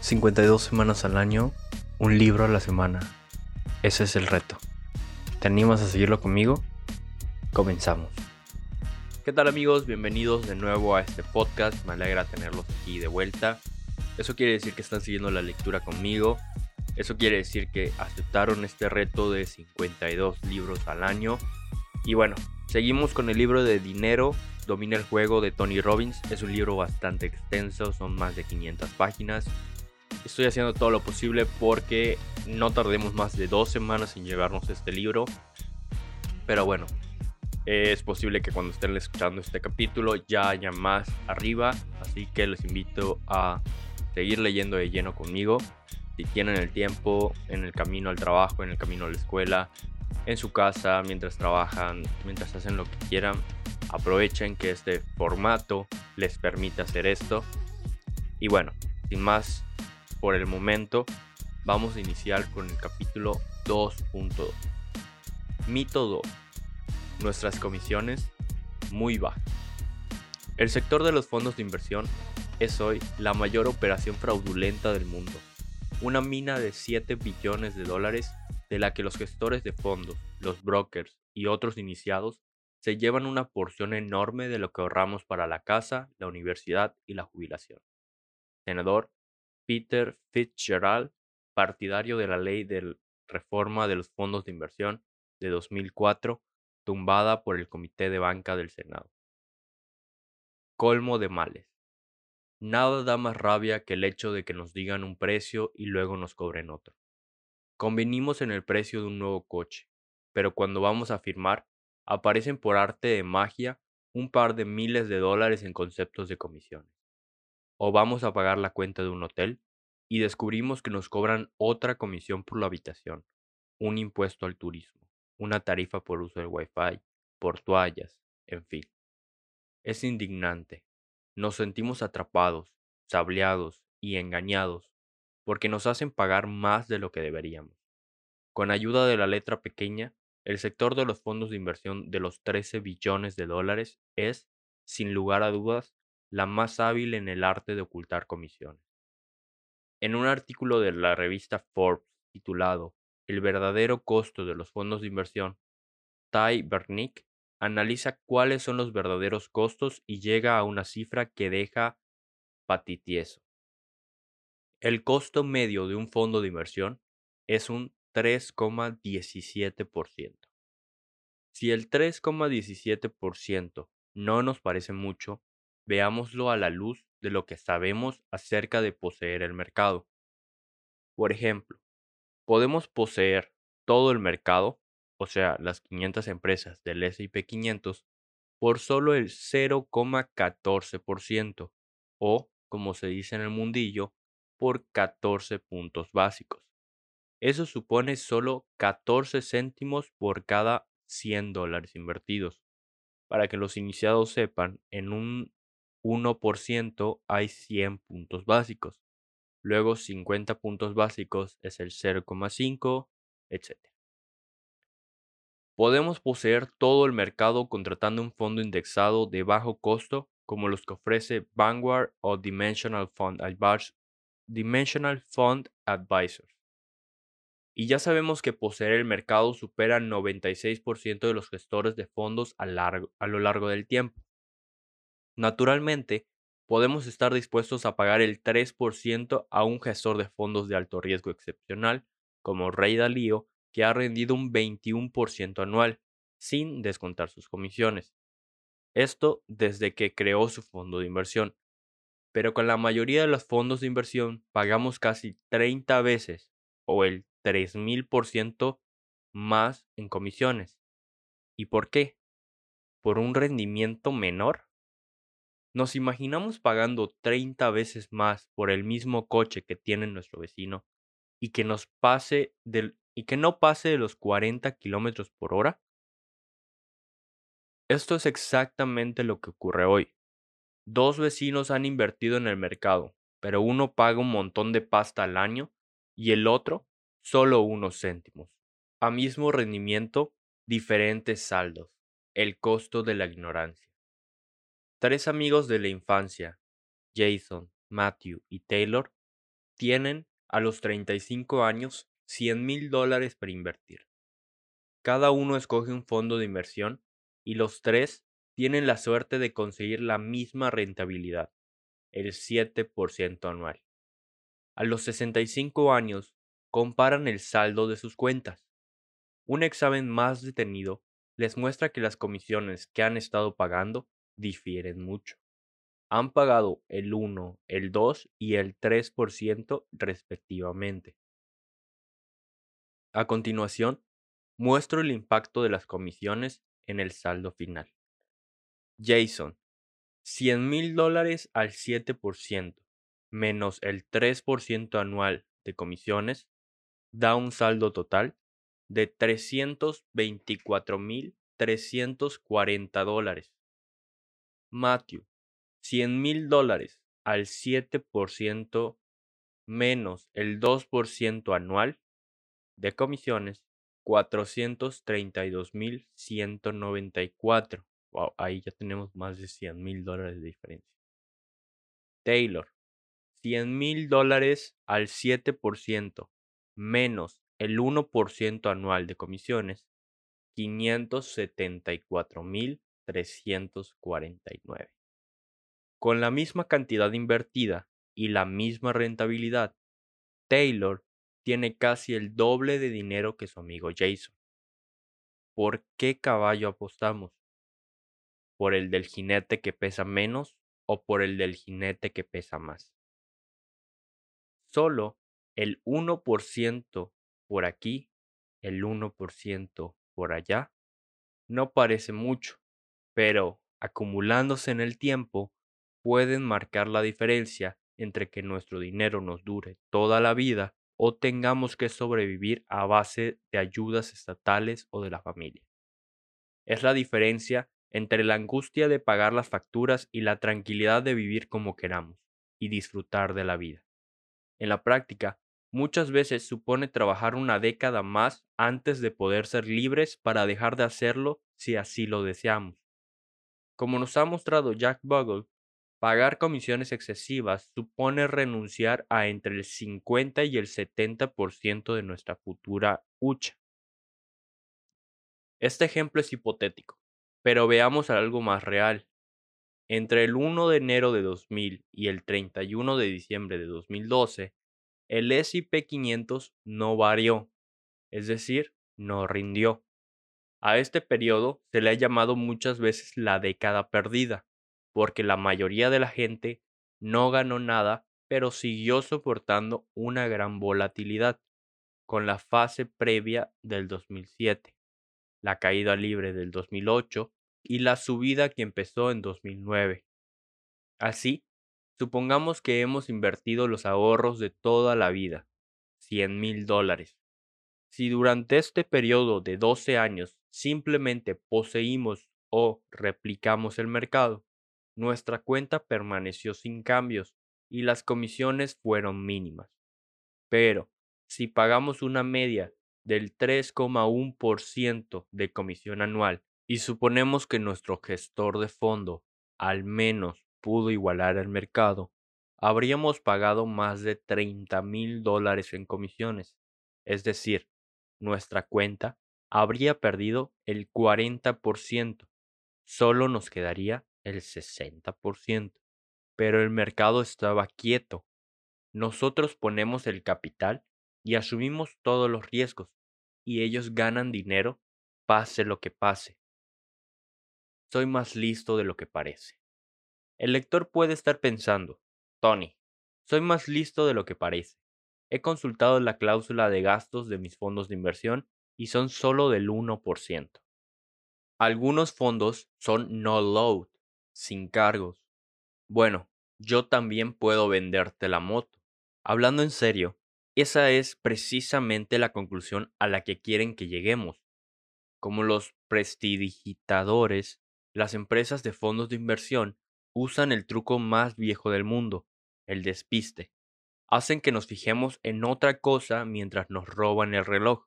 52 semanas al año, un libro a la semana. Ese es el reto. ¿Te animas a seguirlo conmigo? Comenzamos. ¿Qué tal amigos? Bienvenidos de nuevo a este podcast. Me alegra tenerlos aquí de vuelta. Eso quiere decir que están siguiendo la lectura conmigo. Eso quiere decir que aceptaron este reto de 52 libros al año. Y bueno, seguimos con el libro de Dinero, Domina el Juego de Tony Robbins. Es un libro bastante extenso, son más de 500 páginas. Estoy haciendo todo lo posible porque no tardemos más de dos semanas en llevarnos este libro. Pero bueno, es posible que cuando estén escuchando este capítulo ya haya más arriba. Así que les invito a seguir leyendo de lleno conmigo. Si tienen el tiempo en el camino al trabajo, en el camino a la escuela, en su casa, mientras trabajan, mientras hacen lo que quieran, aprovechen que este formato les permite hacer esto. Y bueno, sin más por el momento, vamos a iniciar con el capítulo 2.2. Mito 2. Nuestras comisiones muy bajas. El sector de los fondos de inversión es hoy la mayor operación fraudulenta del mundo. Una mina de 7 billones de dólares de la que los gestores de fondos, los brokers y otros iniciados se llevan una porción enorme de lo que ahorramos para la casa, la universidad y la jubilación. Senador Peter Fitzgerald, partidario de la ley de reforma de los fondos de inversión de 2004, tumbada por el Comité de Banca del Senado. Colmo de males. Nada da más rabia que el hecho de que nos digan un precio y luego nos cobren otro. Convenimos en el precio de un nuevo coche, pero cuando vamos a firmar, aparecen por arte de magia un par de miles de dólares en conceptos de comisiones o vamos a pagar la cuenta de un hotel y descubrimos que nos cobran otra comisión por la habitación, un impuesto al turismo, una tarifa por uso del wifi, por toallas, en fin. Es indignante. Nos sentimos atrapados, sableados y engañados porque nos hacen pagar más de lo que deberíamos. Con ayuda de la letra pequeña, el sector de los fondos de inversión de los 13 billones de dólares es, sin lugar a dudas, la más hábil en el arte de ocultar comisiones. En un artículo de la revista Forbes titulado El verdadero costo de los fondos de inversión, Ty Bernick analiza cuáles son los verdaderos costos y llega a una cifra que deja patitieso. El costo medio de un fondo de inversión es un 3,17%. Si el 3,17% no nos parece mucho, veámoslo a la luz de lo que sabemos acerca de poseer el mercado. Por ejemplo, podemos poseer todo el mercado, o sea, las 500 empresas del S&P 500, por solo el 0,14%, o, como se dice en el mundillo, por 14 puntos básicos. Eso supone solo 14 céntimos por cada 100 dólares invertidos. Para que los iniciados sepan, en un 1% hay 100 puntos básicos. Luego 50 puntos básicos es el 0,5, etc. Podemos poseer todo el mercado contratando un fondo indexado de bajo costo como los que ofrece Vanguard o Dimensional Fund, Fund Advisors. Y ya sabemos que poseer el mercado supera el 96% de los gestores de fondos a, a lo largo del tiempo. Naturalmente, podemos estar dispuestos a pagar el 3% a un gestor de fondos de alto riesgo excepcional, como Rey Dalío, que ha rendido un 21% anual, sin descontar sus comisiones. Esto desde que creó su fondo de inversión. Pero con la mayoría de los fondos de inversión pagamos casi 30 veces o el 3000% más en comisiones. ¿Y por qué? ¿Por un rendimiento menor? Nos imaginamos pagando 30 veces más por el mismo coche que tiene nuestro vecino y que nos pase del que no pase de los 40 kilómetros por hora. Esto es exactamente lo que ocurre hoy. Dos vecinos han invertido en el mercado, pero uno paga un montón de pasta al año y el otro solo unos céntimos. A mismo rendimiento, diferentes saldos. El costo de la ignorancia. Tres amigos de la infancia, Jason, Matthew y Taylor, tienen a los 35 años 100 mil dólares para invertir. Cada uno escoge un fondo de inversión y los tres tienen la suerte de conseguir la misma rentabilidad, el 7% anual. A los 65 años comparan el saldo de sus cuentas. Un examen más detenido les muestra que las comisiones que han estado pagando difieren mucho. Han pagado el 1, el 2 y el 3% respectivamente. A continuación, muestro el impacto de las comisiones en el saldo final. Jason, 100 mil dólares al 7% menos el 3% anual de comisiones da un saldo total de 324 mil 340 dólares. Matthew, 100 mil dólares al 7% menos el 2% anual de comisiones, 432.194. Wow, ahí ya tenemos más de 100 mil dólares de diferencia. Taylor, 100 mil dólares al 7% menos el 1% anual de comisiones, 574.349. Con la misma cantidad invertida y la misma rentabilidad, Taylor tiene casi el doble de dinero que su amigo Jason. ¿Por qué caballo apostamos? ¿Por el del jinete que pesa menos o por el del jinete que pesa más? Solo el 1% por aquí, el 1% por allá, no parece mucho, pero acumulándose en el tiempo, pueden marcar la diferencia entre que nuestro dinero nos dure toda la vida o tengamos que sobrevivir a base de ayudas estatales o de la familia. Es la diferencia entre la angustia de pagar las facturas y la tranquilidad de vivir como queramos y disfrutar de la vida. En la práctica, muchas veces supone trabajar una década más antes de poder ser libres para dejar de hacerlo si así lo deseamos. Como nos ha mostrado Jack Bogle, pagar comisiones excesivas supone renunciar a entre el 50 y el 70% de nuestra futura hucha. Este ejemplo es hipotético, pero veamos algo más real. Entre el 1 de enero de 2000 y el 31 de diciembre de 2012, el S&P 500 no varió, es decir, no rindió. A este periodo se le ha llamado muchas veces la década perdida, porque la mayoría de la gente no ganó nada, pero siguió soportando una gran volatilidad, con la fase previa del 2007, la caída libre del 2008 y la subida que empezó en 2009. Así, Supongamos que hemos invertido los ahorros de toda la vida, 100 mil dólares. Si durante este periodo de 12 años simplemente poseímos o replicamos el mercado, nuestra cuenta permaneció sin cambios y las comisiones fueron mínimas. Pero, si pagamos una media del 3,1% de comisión anual y suponemos que nuestro gestor de fondo al menos pudo igualar el mercado, habríamos pagado más de 30 mil dólares en comisiones. Es decir, nuestra cuenta habría perdido el 40%. Solo nos quedaría el 60%. Pero el mercado estaba quieto. Nosotros ponemos el capital y asumimos todos los riesgos, y ellos ganan dinero pase lo que pase. Soy más listo de lo que parece. El lector puede estar pensando, Tony, soy más listo de lo que parece. He consultado la cláusula de gastos de mis fondos de inversión y son solo del 1%. Algunos fondos son no load, sin cargos. Bueno, yo también puedo venderte la moto. Hablando en serio, esa es precisamente la conclusión a la que quieren que lleguemos. Como los prestidigitadores, las empresas de fondos de inversión usan el truco más viejo del mundo, el despiste. Hacen que nos fijemos en otra cosa mientras nos roban el reloj.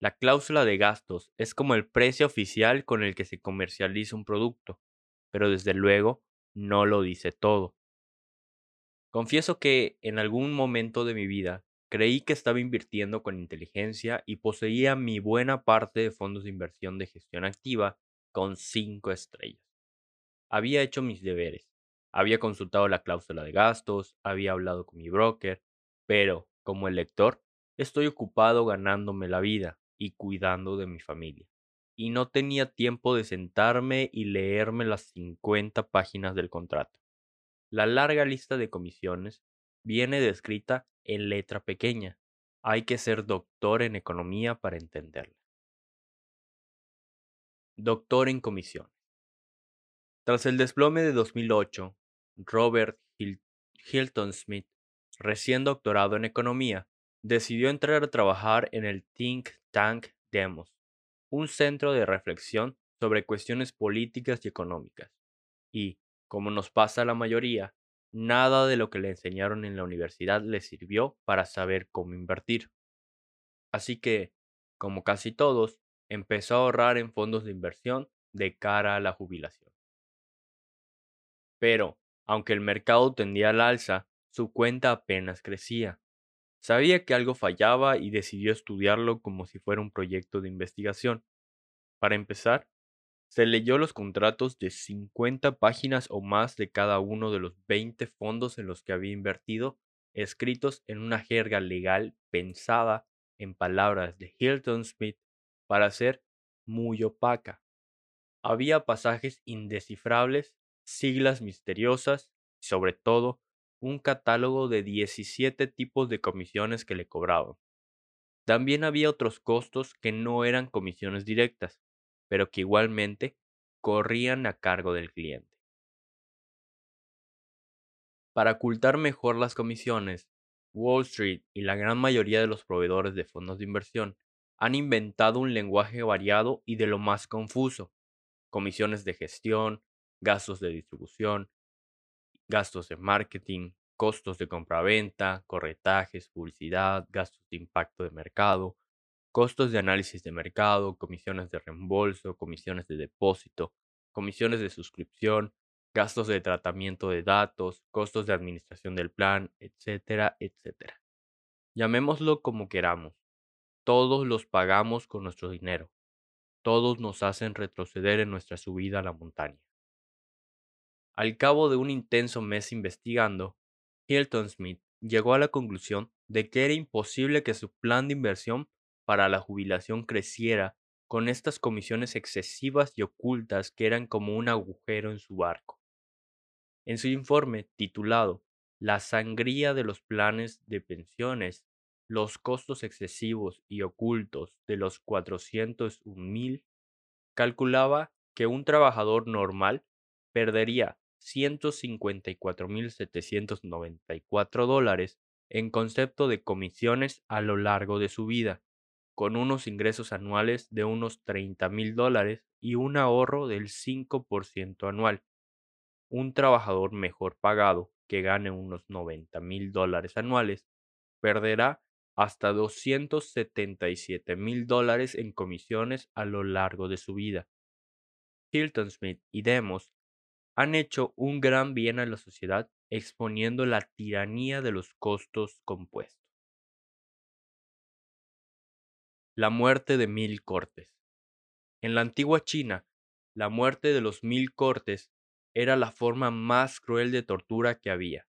La cláusula de gastos es como el precio oficial con el que se comercializa un producto, pero desde luego no lo dice todo. Confieso que en algún momento de mi vida creí que estaba invirtiendo con inteligencia y poseía mi buena parte de fondos de inversión de gestión activa con cinco estrellas. Había hecho mis deberes, había consultado la cláusula de gastos, había hablado con mi broker, pero, como el lector, estoy ocupado ganándome la vida y cuidando de mi familia. Y no tenía tiempo de sentarme y leerme las 50 páginas del contrato. La larga lista de comisiones viene descrita en letra pequeña. Hay que ser doctor en economía para entenderla. Doctor en comisiones. Tras el desplome de 2008, Robert Hilton Smith, recién doctorado en economía, decidió entrar a trabajar en el Think Tank Demos, un centro de reflexión sobre cuestiones políticas y económicas. Y, como nos pasa a la mayoría, nada de lo que le enseñaron en la universidad le sirvió para saber cómo invertir. Así que, como casi todos, empezó a ahorrar en fondos de inversión de cara a la jubilación. Pero, aunque el mercado tendía al alza, su cuenta apenas crecía. Sabía que algo fallaba y decidió estudiarlo como si fuera un proyecto de investigación. Para empezar, se leyó los contratos de 50 páginas o más de cada uno de los 20 fondos en los que había invertido, escritos en una jerga legal pensada, en palabras de Hilton Smith, para ser muy opaca. Había pasajes indescifrables, siglas misteriosas y sobre todo un catálogo de 17 tipos de comisiones que le cobraban. También había otros costos que no eran comisiones directas, pero que igualmente corrían a cargo del cliente. Para ocultar mejor las comisiones, Wall Street y la gran mayoría de los proveedores de fondos de inversión han inventado un lenguaje variado y de lo más confuso. Comisiones de gestión, gastos de distribución, gastos de marketing, costos de compraventa, corretajes, publicidad, gastos de impacto de mercado, costos de análisis de mercado, comisiones de reembolso, comisiones de depósito, comisiones de suscripción, gastos de tratamiento de datos, costos de administración del plan, etcétera, etcétera. Llamémoslo como queramos. Todos los pagamos con nuestro dinero. Todos nos hacen retroceder en nuestra subida a la montaña. Al cabo de un intenso mes investigando, Hilton Smith llegó a la conclusión de que era imposible que su plan de inversión para la jubilación creciera con estas comisiones excesivas y ocultas que eran como un agujero en su barco. En su informe titulado La sangría de los planes de pensiones, los costos excesivos y ocultos de los 401 calculaba que un trabajador normal perdería 154.794 dólares en concepto de comisiones a lo largo de su vida, con unos ingresos anuales de unos 30.000 dólares y un ahorro del 5% anual. Un trabajador mejor pagado que gane unos 90.000 dólares anuales perderá hasta 277 mil dólares en comisiones a lo largo de su vida. Hilton Smith y Demos han hecho un gran bien a la sociedad exponiendo la tiranía de los costos compuestos. La muerte de mil cortes. En la antigua China, la muerte de los mil cortes era la forma más cruel de tortura que había,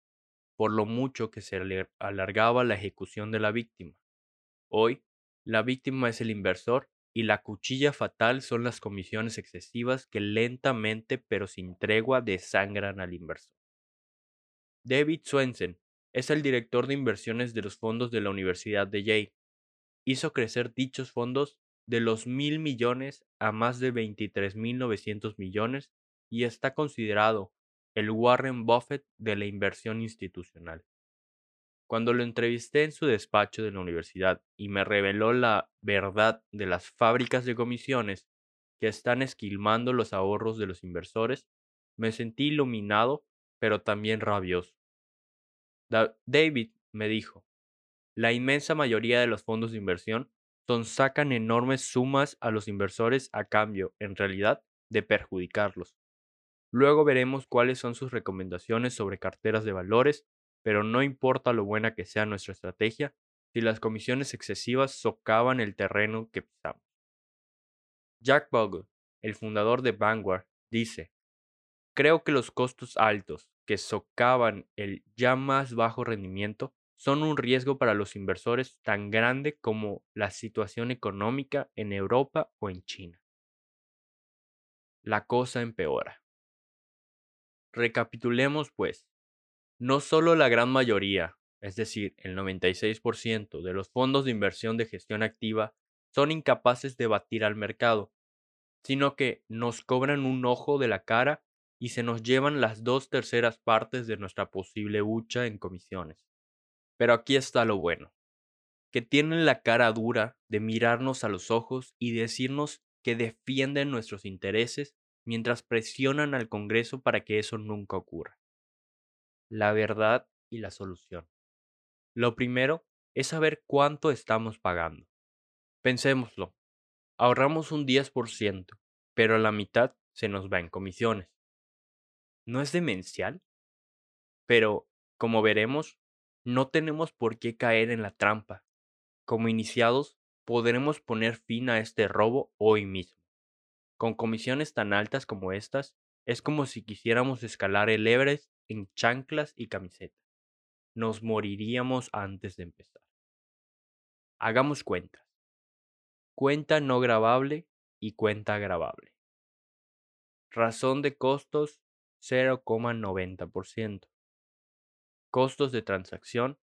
por lo mucho que se alargaba la ejecución de la víctima. Hoy, la víctima es el inversor y la cuchilla fatal son las comisiones excesivas que lentamente pero sin tregua desangran al inversor. David Swensen es el director de inversiones de los fondos de la Universidad de Yale. Hizo crecer dichos fondos de los mil millones a más de 23.900 millones y está considerado el Warren Buffett de la inversión institucional. Cuando lo entrevisté en su despacho de la universidad y me reveló la verdad de las fábricas de comisiones que están esquilmando los ahorros de los inversores, me sentí iluminado, pero también rabioso. David me dijo, la inmensa mayoría de los fondos de inversión son sacan enormes sumas a los inversores a cambio, en realidad, de perjudicarlos. Luego veremos cuáles son sus recomendaciones sobre carteras de valores pero no importa lo buena que sea nuestra estrategia si las comisiones excesivas socavan el terreno que pisamos. Jack Bogle, el fundador de Vanguard, dice, Creo que los costos altos que socavan el ya más bajo rendimiento son un riesgo para los inversores tan grande como la situación económica en Europa o en China. La cosa empeora. Recapitulemos pues. No solo la gran mayoría, es decir, el 96% de los fondos de inversión de gestión activa son incapaces de batir al mercado, sino que nos cobran un ojo de la cara y se nos llevan las dos terceras partes de nuestra posible hucha en comisiones. Pero aquí está lo bueno, que tienen la cara dura de mirarnos a los ojos y decirnos que defienden nuestros intereses mientras presionan al Congreso para que eso nunca ocurra. La verdad y la solución. Lo primero es saber cuánto estamos pagando. Pensémoslo. Ahorramos un 10%, pero la mitad se nos va en comisiones. ¿No es demencial? Pero, como veremos, no tenemos por qué caer en la trampa. Como iniciados, podremos poner fin a este robo hoy mismo. Con comisiones tan altas como estas, es como si quisiéramos escalar el Everest en chanclas y camiseta. Nos moriríamos antes de empezar. Hagamos cuentas. Cuenta no grabable y cuenta grabable. Razón de costos 0,90%. Costos de transacción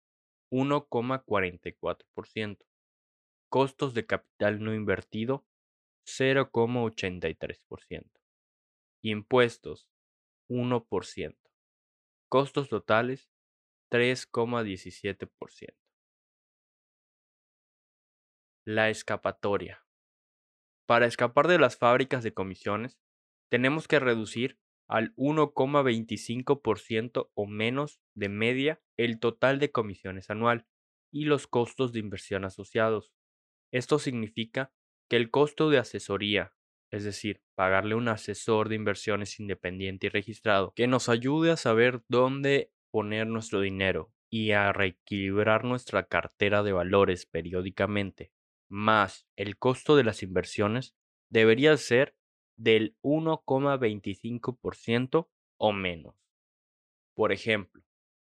1,44%. Costos de capital no invertido 0,83%. Impuestos 1%. Costos totales 3,17%. La escapatoria. Para escapar de las fábricas de comisiones, tenemos que reducir al 1,25% o menos de media el total de comisiones anual y los costos de inversión asociados. Esto significa que el costo de asesoría, es decir, pagarle un asesor de inversiones independiente y registrado que nos ayude a saber dónde poner nuestro dinero y a reequilibrar nuestra cartera de valores periódicamente, más el costo de las inversiones, debería ser del 1,25% o menos. Por ejemplo,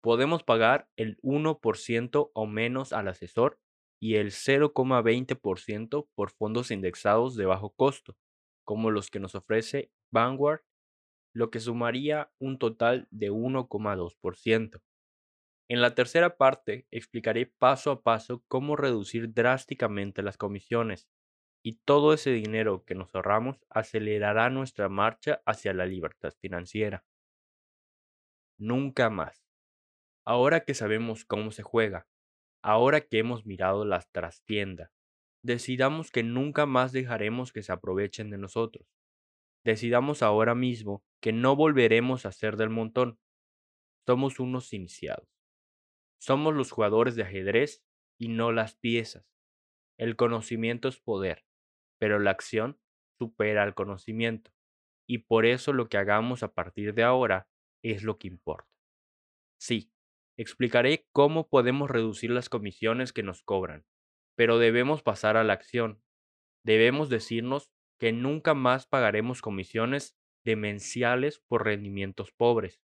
podemos pagar el 1% o menos al asesor y el 0,20% por fondos indexados de bajo costo, como los que nos ofrece Vanguard, lo que sumaría un total de 1,2%. En la tercera parte explicaré paso a paso cómo reducir drásticamente las comisiones y todo ese dinero que nos ahorramos acelerará nuestra marcha hacia la libertad financiera. Nunca más. Ahora que sabemos cómo se juega, ahora que hemos mirado las trastiendas, decidamos que nunca más dejaremos que se aprovechen de nosotros. Decidamos ahora mismo que no volveremos a ser del montón. Somos unos iniciados. Somos los jugadores de ajedrez y no las piezas. El conocimiento es poder pero la acción supera al conocimiento, y por eso lo que hagamos a partir de ahora es lo que importa. Sí, explicaré cómo podemos reducir las comisiones que nos cobran, pero debemos pasar a la acción. Debemos decirnos que nunca más pagaremos comisiones demenciales por rendimientos pobres.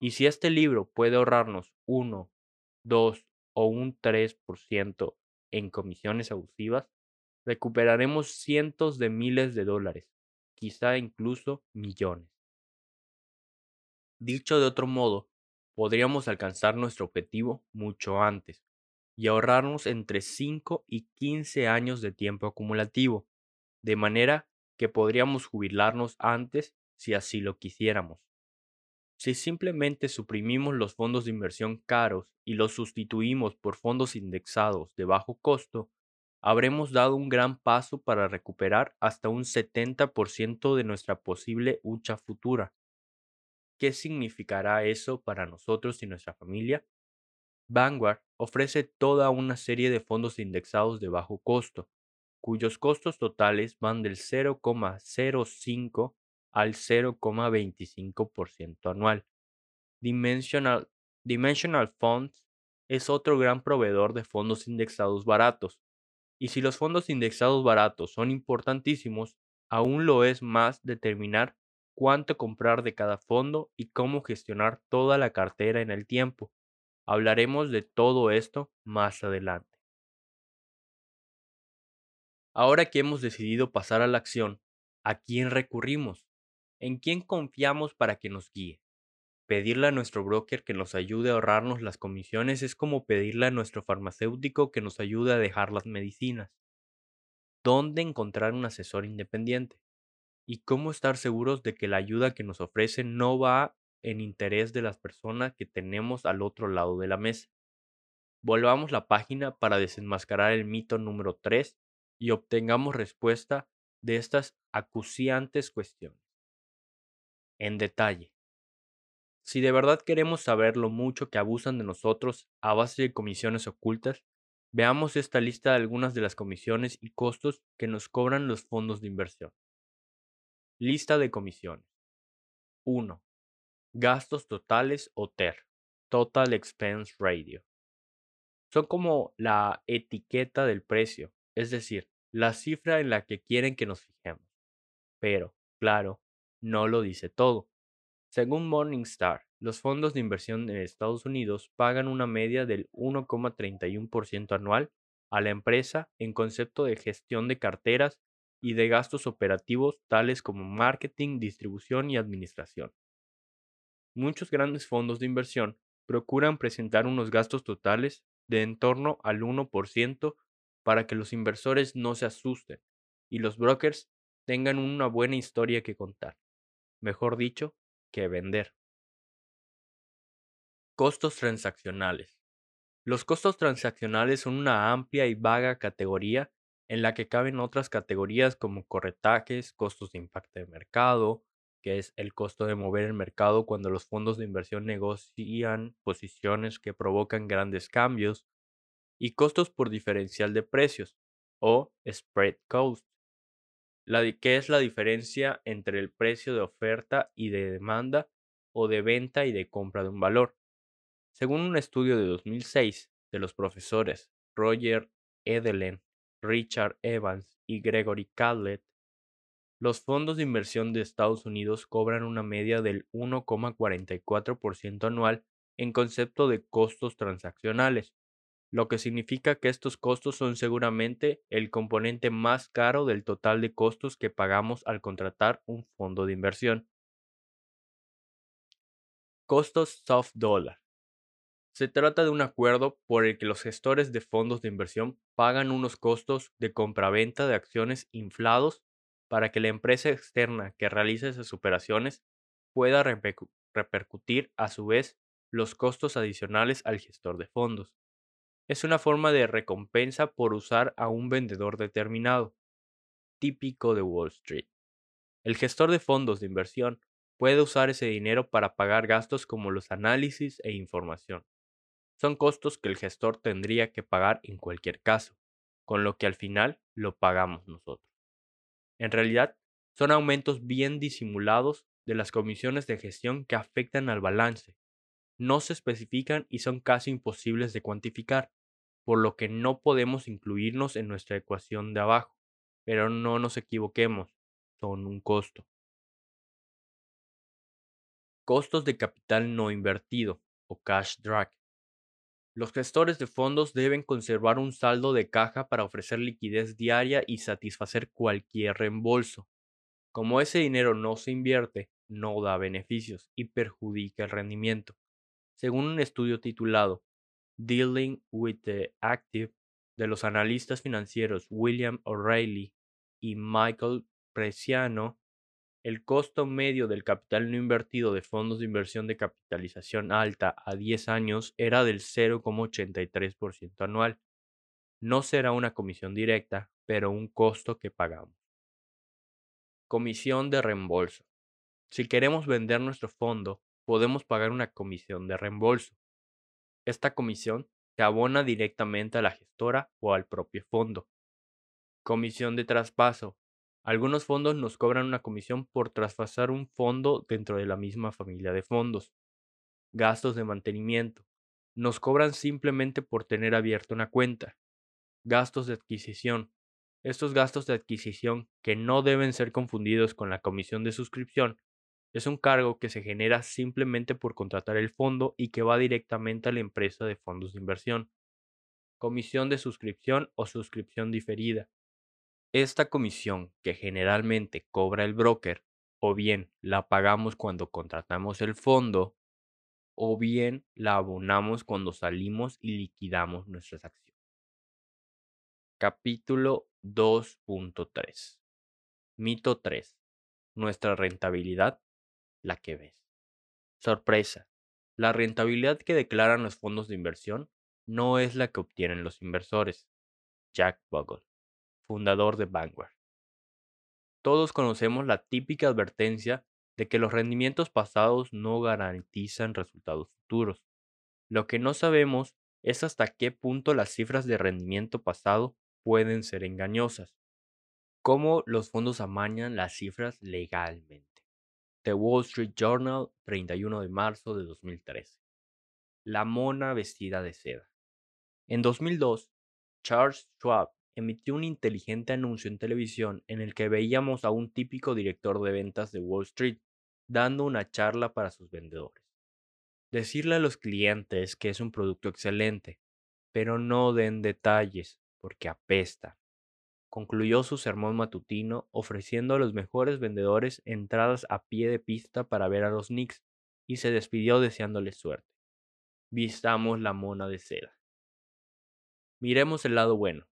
Y si este libro puede ahorrarnos 1, 2 o un 3% en comisiones abusivas, recuperaremos cientos de miles de dólares, quizá incluso millones. Dicho de otro modo, podríamos alcanzar nuestro objetivo mucho antes y ahorrarnos entre 5 y 15 años de tiempo acumulativo, de manera que podríamos jubilarnos antes si así lo quisiéramos. Si simplemente suprimimos los fondos de inversión caros y los sustituimos por fondos indexados de bajo costo, habremos dado un gran paso para recuperar hasta un 70% de nuestra posible hucha futura. ¿Qué significará eso para nosotros y nuestra familia? Vanguard ofrece toda una serie de fondos indexados de bajo costo, cuyos costos totales van del 0,05 al 0,25% anual. Dimensional Dimensional Funds es otro gran proveedor de fondos indexados baratos. Y si los fondos indexados baratos son importantísimos, aún lo es más determinar cuánto comprar de cada fondo y cómo gestionar toda la cartera en el tiempo. Hablaremos de todo esto más adelante. Ahora que hemos decidido pasar a la acción, ¿a quién recurrimos? ¿En quién confiamos para que nos guíe? Pedirle a nuestro broker que nos ayude a ahorrarnos las comisiones es como pedirle a nuestro farmacéutico que nos ayude a dejar las medicinas. ¿Dónde encontrar un asesor independiente? ¿Y cómo estar seguros de que la ayuda que nos ofrece no va en interés de las personas que tenemos al otro lado de la mesa? Volvamos la página para desenmascarar el mito número 3 y obtengamos respuesta de estas acuciantes cuestiones. En detalle, si de verdad queremos saber lo mucho que abusan de nosotros a base de comisiones ocultas, veamos esta lista de algunas de las comisiones y costos que nos cobran los fondos de inversión. Lista de comisiones. 1. Gastos totales o TER, Total Expense Radio. Son como la etiqueta del precio, es decir, la cifra en la que quieren que nos fijemos. Pero, claro, no lo dice todo. Según Morningstar, los fondos de inversión en Estados Unidos pagan una media del 1,31% anual a la empresa en concepto de gestión de carteras y de gastos operativos tales como marketing, distribución y administración. Muchos grandes fondos de inversión procuran presentar unos gastos totales de en torno al 1% para que los inversores no se asusten y los brokers tengan una buena historia que contar. Mejor dicho, que vender. Costos transaccionales. Los costos transaccionales son una amplia y vaga categoría en la que caben otras categorías como corretajes, costos de impacto de mercado, que es el costo de mover el mercado cuando los fondos de inversión negocian posiciones que provocan grandes cambios, y costos por diferencial de precios, o spread cost, la que es la diferencia entre el precio de oferta y de demanda o de venta y de compra de un valor. Según un estudio de 2006 de los profesores Roger Edelen, Richard Evans y Gregory Cadlett, los fondos de inversión de Estados Unidos cobran una media del 1,44% anual en concepto de costos transaccionales, lo que significa que estos costos son seguramente el componente más caro del total de costos que pagamos al contratar un fondo de inversión. Costos soft dollar. Se trata de un acuerdo por el que los gestores de fondos de inversión pagan unos costos de compraventa de acciones inflados para que la empresa externa que realiza esas operaciones pueda repercutir a su vez los costos adicionales al gestor de fondos. Es una forma de recompensa por usar a un vendedor determinado, típico de Wall Street. El gestor de fondos de inversión puede usar ese dinero para pagar gastos como los análisis e información son costos que el gestor tendría que pagar en cualquier caso, con lo que al final lo pagamos nosotros. En realidad, son aumentos bien disimulados de las comisiones de gestión que afectan al balance. No se especifican y son casi imposibles de cuantificar, por lo que no podemos incluirnos en nuestra ecuación de abajo. Pero no nos equivoquemos, son un costo. Costos de capital no invertido o cash drag. Los gestores de fondos deben conservar un saldo de caja para ofrecer liquidez diaria y satisfacer cualquier reembolso. Como ese dinero no se invierte, no da beneficios y perjudica el rendimiento. Según un estudio titulado Dealing with the Active de los analistas financieros William O'Reilly y Michael Preciano, el costo medio del capital no invertido de fondos de inversión de capitalización alta a 10 años era del 0,83% anual. No será una comisión directa, pero un costo que pagamos. Comisión de reembolso. Si queremos vender nuestro fondo, podemos pagar una comisión de reembolso. Esta comisión se abona directamente a la gestora o al propio fondo. Comisión de traspaso algunos fondos nos cobran una comisión por traspasar un fondo dentro de la misma familia de fondos. gastos de mantenimiento. Nos cobran simplemente por tener abierta una cuenta. Gastos de adquisición. Estos gastos de adquisición, que no deben ser confundidos con la comisión de suscripción, es un cargo que se genera simplemente por contratar el fondo y que va directamente a la empresa de fondos de inversión. Comisión de suscripción o suscripción diferida. Esta comisión que generalmente cobra el broker, o bien la pagamos cuando contratamos el fondo, o bien la abonamos cuando salimos y liquidamos nuestras acciones. Capítulo 2.3 Mito 3. Nuestra rentabilidad la que ves. Sorpresa. La rentabilidad que declaran los fondos de inversión no es la que obtienen los inversores. Jack Bogle, fundador de Vanguard. Todos conocemos la típica advertencia de que los rendimientos pasados no garantizan resultados futuros. Lo que no sabemos es hasta qué punto las cifras de rendimiento pasado pueden ser engañosas. Cómo los fondos amañan las cifras legalmente. The Wall Street Journal, 31 de marzo de 2013. La mona vestida de seda. En 2002, Charles Schwab emitió un inteligente anuncio en televisión en el que veíamos a un típico director de ventas de Wall Street dando una charla para sus vendedores. Decirle a los clientes que es un producto excelente, pero no den detalles porque apesta concluyó su sermón matutino ofreciendo a los mejores vendedores entradas a pie de pista para ver a los Knicks y se despidió deseándoles suerte. Vistamos la mona de seda. Miremos el lado bueno.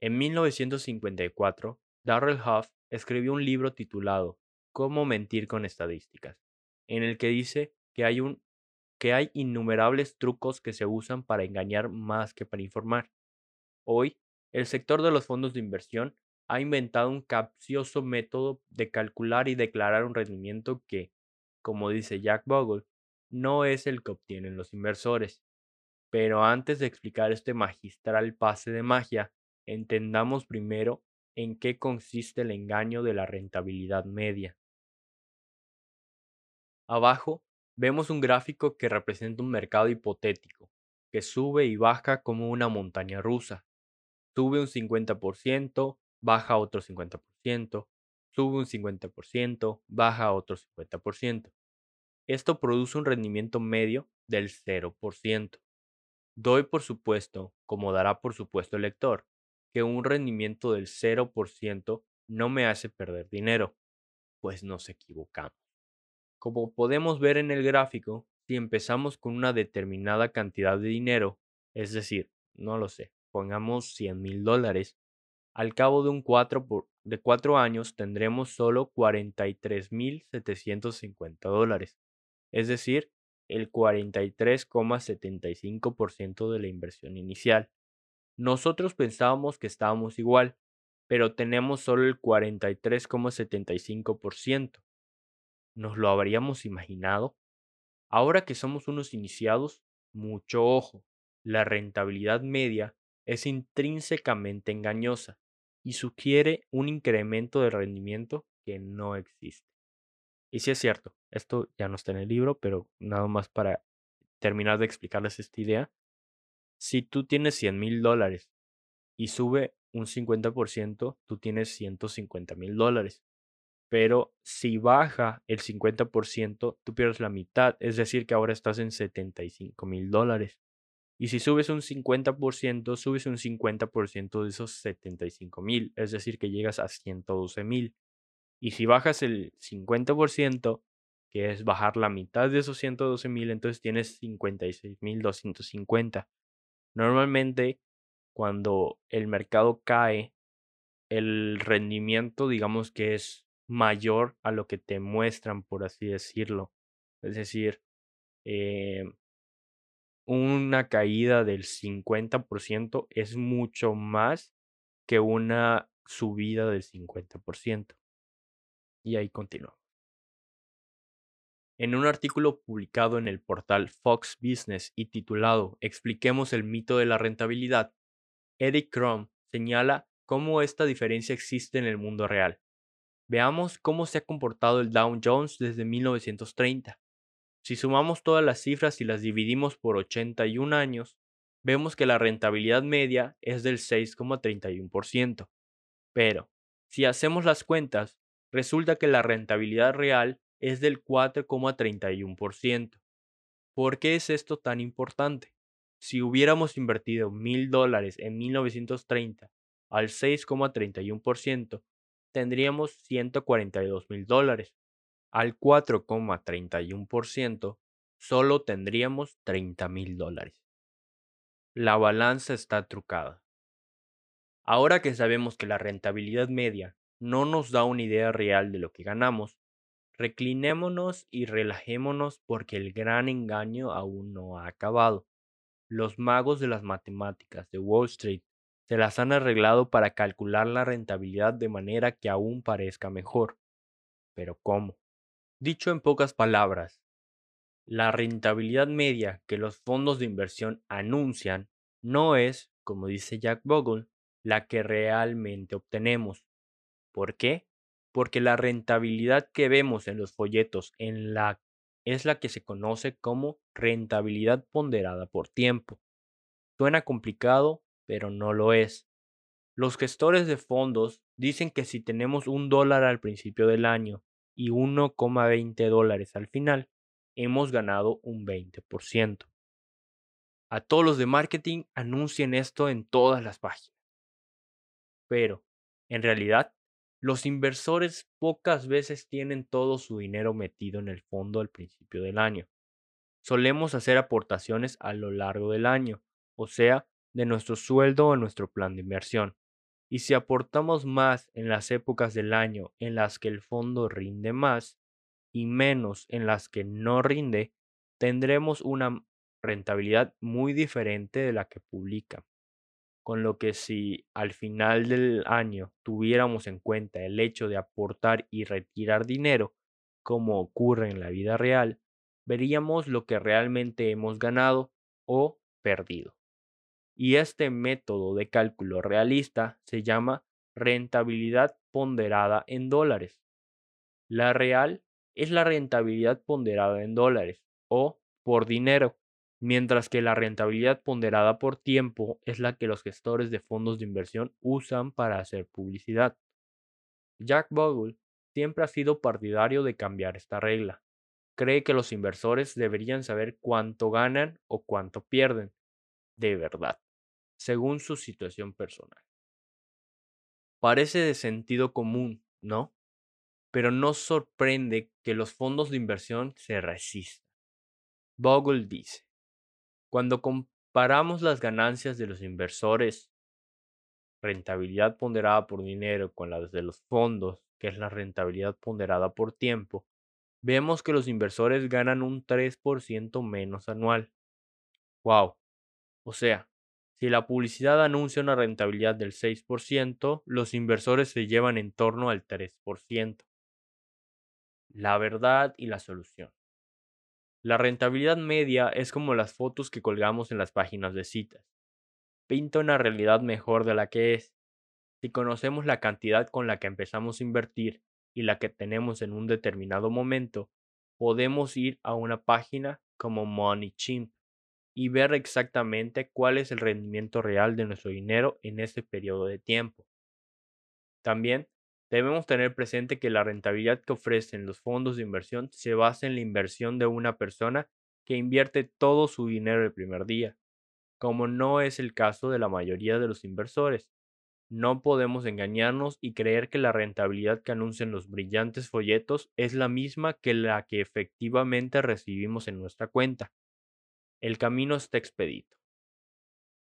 En 1954, Darrell Huff escribió un libro titulado Cómo mentir con estadísticas, en el que dice que hay, un, que hay innumerables trucos que se usan para engañar más que para informar. Hoy el sector de los fondos de inversión ha inventado un capcioso método de calcular y declarar un rendimiento que, como dice Jack Bogle, no es el que obtienen los inversores. Pero antes de explicar este magistral pase de magia, entendamos primero en qué consiste el engaño de la rentabilidad media. Abajo vemos un gráfico que representa un mercado hipotético, que sube y baja como una montaña rusa sube un 50%, baja otro 50%, sube un 50%, baja otro 50%. Esto produce un rendimiento medio del 0%. Doy por supuesto, como dará por supuesto el lector, que un rendimiento del 0% no me hace perder dinero, pues nos equivocamos. Como podemos ver en el gráfico, si empezamos con una determinada cantidad de dinero, es decir, no lo sé, pongamos 100 mil dólares, al cabo de un cuatro de cuatro años tendremos solo 43 mil 750 dólares, es decir, el 43,75% de la inversión inicial. Nosotros pensábamos que estábamos igual, pero tenemos solo el 43,75%. ¿Nos lo habríamos imaginado? Ahora que somos unos iniciados, mucho ojo, la rentabilidad media es intrínsecamente engañosa y sugiere un incremento de rendimiento que no existe. Y sí es cierto, esto ya no está en el libro, pero nada más para terminar de explicarles esta idea. Si tú tienes 100 mil dólares y sube un 50%, tú tienes 150 mil dólares. Pero si baja el 50%, tú pierdes la mitad, es decir, que ahora estás en 75 mil dólares. Y si subes un 50%, subes un 50% de esos 75 mil, es decir, que llegas a 112 mil. Y si bajas el 50%, que es bajar la mitad de esos 112 mil, entonces tienes 56 mil 250. Normalmente, cuando el mercado cae, el rendimiento, digamos que es mayor a lo que te muestran, por así decirlo. Es decir, eh, una caída del 50% es mucho más que una subida del 50%. Y ahí continuamos. En un artículo publicado en el portal Fox Business y titulado Expliquemos el mito de la rentabilidad, Eric Crum señala cómo esta diferencia existe en el mundo real. Veamos cómo se ha comportado el Dow Jones desde 1930. Si sumamos todas las cifras y las dividimos por 81 años, vemos que la rentabilidad media es del 6,31%. Pero, si hacemos las cuentas, resulta que la rentabilidad real es del 4,31%. ¿Por qué es esto tan importante? Si hubiéramos invertido mil dólares en 1930 al 6,31%, tendríamos 142 mil dólares. Al 4,31%, solo tendríamos 30 mil dólares. La balanza está trucada. Ahora que sabemos que la rentabilidad media no nos da una idea real de lo que ganamos, reclinémonos y relajémonos porque el gran engaño aún no ha acabado. Los magos de las matemáticas de Wall Street se las han arreglado para calcular la rentabilidad de manera que aún parezca mejor. Pero ¿cómo? Dicho en pocas palabras, la rentabilidad media que los fondos de inversión anuncian no es, como dice Jack Bogle, la que realmente obtenemos. ¿Por qué? Porque la rentabilidad que vemos en los folletos en la es la que se conoce como rentabilidad ponderada por tiempo. Suena complicado, pero no lo es. Los gestores de fondos dicen que si tenemos un dólar al principio del año y 1,20 dólares al final, hemos ganado un 20%. A todos los de marketing anuncien esto en todas las páginas. Pero, en realidad, los inversores pocas veces tienen todo su dinero metido en el fondo al principio del año. Solemos hacer aportaciones a lo largo del año, o sea, de nuestro sueldo o nuestro plan de inversión. Y si aportamos más en las épocas del año en las que el fondo rinde más y menos en las que no rinde, tendremos una rentabilidad muy diferente de la que publica con lo que si al final del año tuviéramos en cuenta el hecho de aportar y retirar dinero, como ocurre en la vida real, veríamos lo que realmente hemos ganado o perdido. Y este método de cálculo realista se llama rentabilidad ponderada en dólares. La real es la rentabilidad ponderada en dólares o por dinero mientras que la rentabilidad ponderada por tiempo es la que los gestores de fondos de inversión usan para hacer publicidad. Jack Bogle siempre ha sido partidario de cambiar esta regla. Cree que los inversores deberían saber cuánto ganan o cuánto pierden, de verdad, según su situación personal. Parece de sentido común, ¿no? Pero no sorprende que los fondos de inversión se resistan. Bogle dice, cuando comparamos las ganancias de los inversores, rentabilidad ponderada por dinero, con las de los fondos, que es la rentabilidad ponderada por tiempo, vemos que los inversores ganan un 3% menos anual. ¡Wow! O sea, si la publicidad anuncia una rentabilidad del 6%, los inversores se llevan en torno al 3%. La verdad y la solución. La rentabilidad media es como las fotos que colgamos en las páginas de citas. Pinta una realidad mejor de la que es. Si conocemos la cantidad con la que empezamos a invertir y la que tenemos en un determinado momento, podemos ir a una página como MoneyChimp y ver exactamente cuál es el rendimiento real de nuestro dinero en ese periodo de tiempo. También Debemos tener presente que la rentabilidad que ofrecen los fondos de inversión se basa en la inversión de una persona que invierte todo su dinero el primer día, como no es el caso de la mayoría de los inversores. No podemos engañarnos y creer que la rentabilidad que anuncian los brillantes folletos es la misma que la que efectivamente recibimos en nuestra cuenta. El camino está expedito.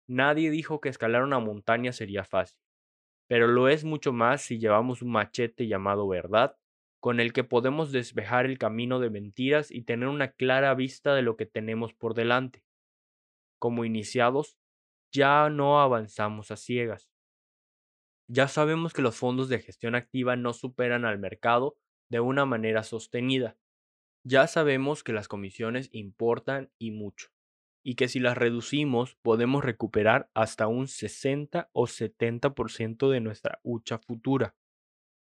Nadie dijo que escalar una montaña sería fácil pero lo es mucho más si llevamos un machete llamado verdad, con el que podemos despejar el camino de mentiras y tener una clara vista de lo que tenemos por delante. Como iniciados, ya no avanzamos a ciegas. Ya sabemos que los fondos de gestión activa no superan al mercado de una manera sostenida. Ya sabemos que las comisiones importan y mucho y que si las reducimos podemos recuperar hasta un 60 o 70% de nuestra hucha futura.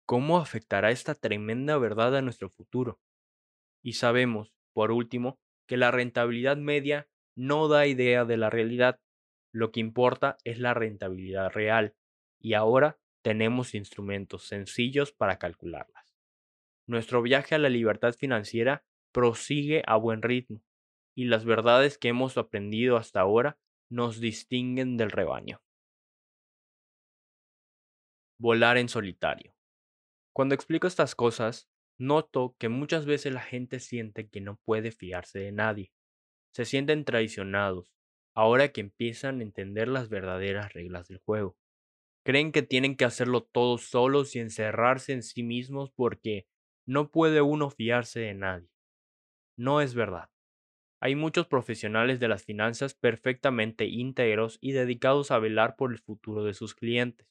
¿Cómo afectará esta tremenda verdad a nuestro futuro? Y sabemos, por último, que la rentabilidad media no da idea de la realidad. Lo que importa es la rentabilidad real y ahora tenemos instrumentos sencillos para calcularlas. Nuestro viaje a la libertad financiera prosigue a buen ritmo y las verdades que hemos aprendido hasta ahora nos distinguen del rebaño. Volar en solitario. Cuando explico estas cosas, noto que muchas veces la gente siente que no puede fiarse de nadie. Se sienten traicionados ahora que empiezan a entender las verdaderas reglas del juego. Creen que tienen que hacerlo todos solos y encerrarse en sí mismos porque no puede uno fiarse de nadie. No es verdad. Hay muchos profesionales de las finanzas perfectamente íntegros y dedicados a velar por el futuro de sus clientes.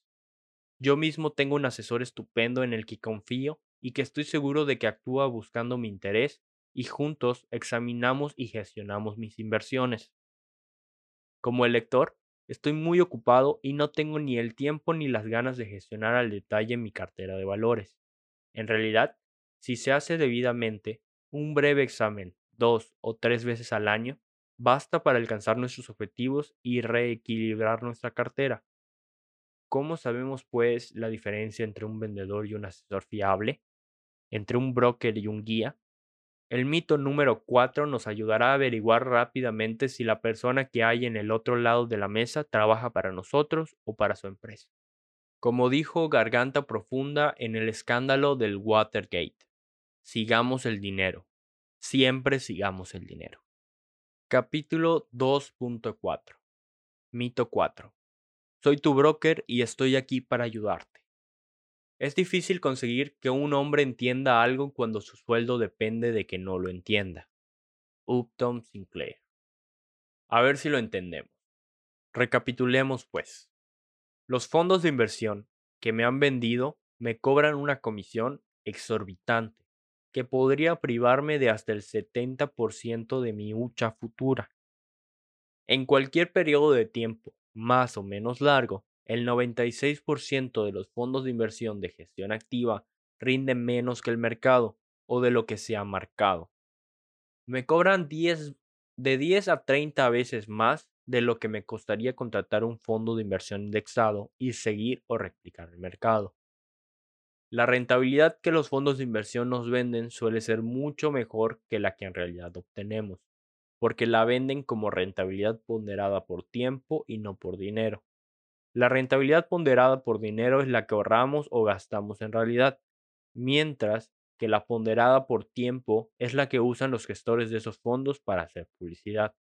Yo mismo tengo un asesor estupendo en el que confío y que estoy seguro de que actúa buscando mi interés y juntos examinamos y gestionamos mis inversiones. Como elector, estoy muy ocupado y no tengo ni el tiempo ni las ganas de gestionar al detalle mi cartera de valores. En realidad, si se hace debidamente, un breve examen dos o tres veces al año basta para alcanzar nuestros objetivos y reequilibrar nuestra cartera. ¿Cómo sabemos, pues, la diferencia entre un vendedor y un asesor fiable? ¿Entre un broker y un guía? El mito número 4 nos ayudará a averiguar rápidamente si la persona que hay en el otro lado de la mesa trabaja para nosotros o para su empresa. Como dijo Garganta Profunda en el escándalo del Watergate, sigamos el dinero, siempre sigamos el dinero. Capítulo 2.4 Mito 4 Soy tu broker y estoy aquí para ayudarte. Es difícil conseguir que un hombre entienda algo cuando su sueldo depende de que no lo entienda. Upton Sinclair. A ver si lo entendemos. Recapitulemos pues. Los fondos de inversión que me han vendido me cobran una comisión exorbitante que podría privarme de hasta el 70% de mi hucha futura. En cualquier periodo de tiempo, más o menos largo, el 96% de los fondos de inversión de gestión activa rinden menos que el mercado o de lo que se ha marcado. Me cobran 10, de 10 a 30 veces más de lo que me costaría contratar un fondo de inversión indexado y seguir o replicar el mercado. La rentabilidad que los fondos de inversión nos venden suele ser mucho mejor que la que en realidad obtenemos, porque la venden como rentabilidad ponderada por tiempo y no por dinero. La rentabilidad ponderada por dinero es la que ahorramos o gastamos en realidad, mientras que la ponderada por tiempo es la que usan los gestores de esos fondos para hacer publicidad.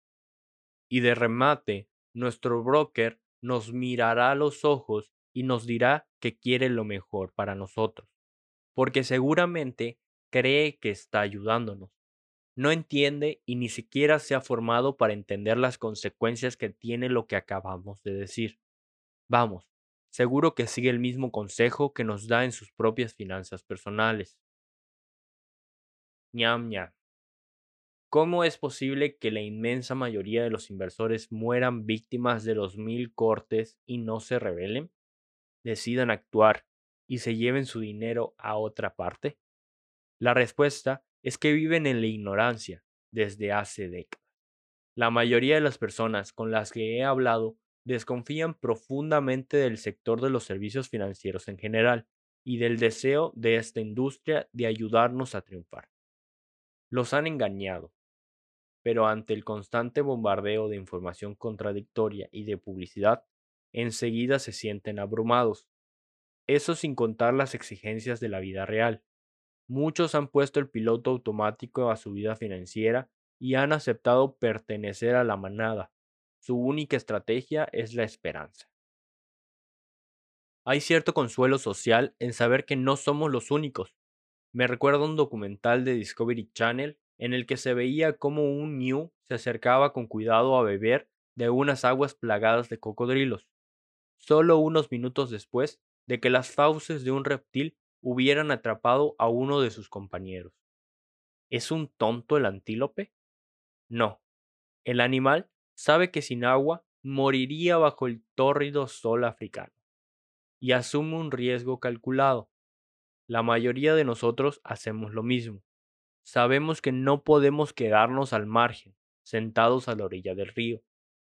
Y de remate, nuestro broker nos mirará a los ojos y nos dirá que quiere lo mejor para nosotros, porque seguramente cree que está ayudándonos. No entiende y ni siquiera se ha formado para entender las consecuencias que tiene lo que acabamos de decir. Vamos, seguro que sigue el mismo consejo que nos da en sus propias finanzas personales. ñam ñam. ¿Cómo es posible que la inmensa mayoría de los inversores mueran víctimas de los mil cortes y no se rebelen? Decidan actuar y se lleven su dinero a otra parte? La respuesta es que viven en la ignorancia desde hace décadas. La mayoría de las personas con las que he hablado desconfían profundamente del sector de los servicios financieros en general y del deseo de esta industria de ayudarnos a triunfar. Los han engañado, pero ante el constante bombardeo de información contradictoria y de publicidad, enseguida se sienten abrumados. Eso sin contar las exigencias de la vida real. Muchos han puesto el piloto automático a su vida financiera y han aceptado pertenecer a la manada, su única estrategia es la esperanza. Hay cierto consuelo social en saber que no somos los únicos. Me recuerda un documental de Discovery Channel en el que se veía cómo un ñu se acercaba con cuidado a beber de unas aguas plagadas de cocodrilos, solo unos minutos después de que las fauces de un reptil hubieran atrapado a uno de sus compañeros. ¿Es un tonto el antílope? No. El animal sabe que sin agua moriría bajo el tórrido sol africano y asume un riesgo calculado. La mayoría de nosotros hacemos lo mismo. sabemos que no podemos quedarnos al margen, sentados a la orilla del río,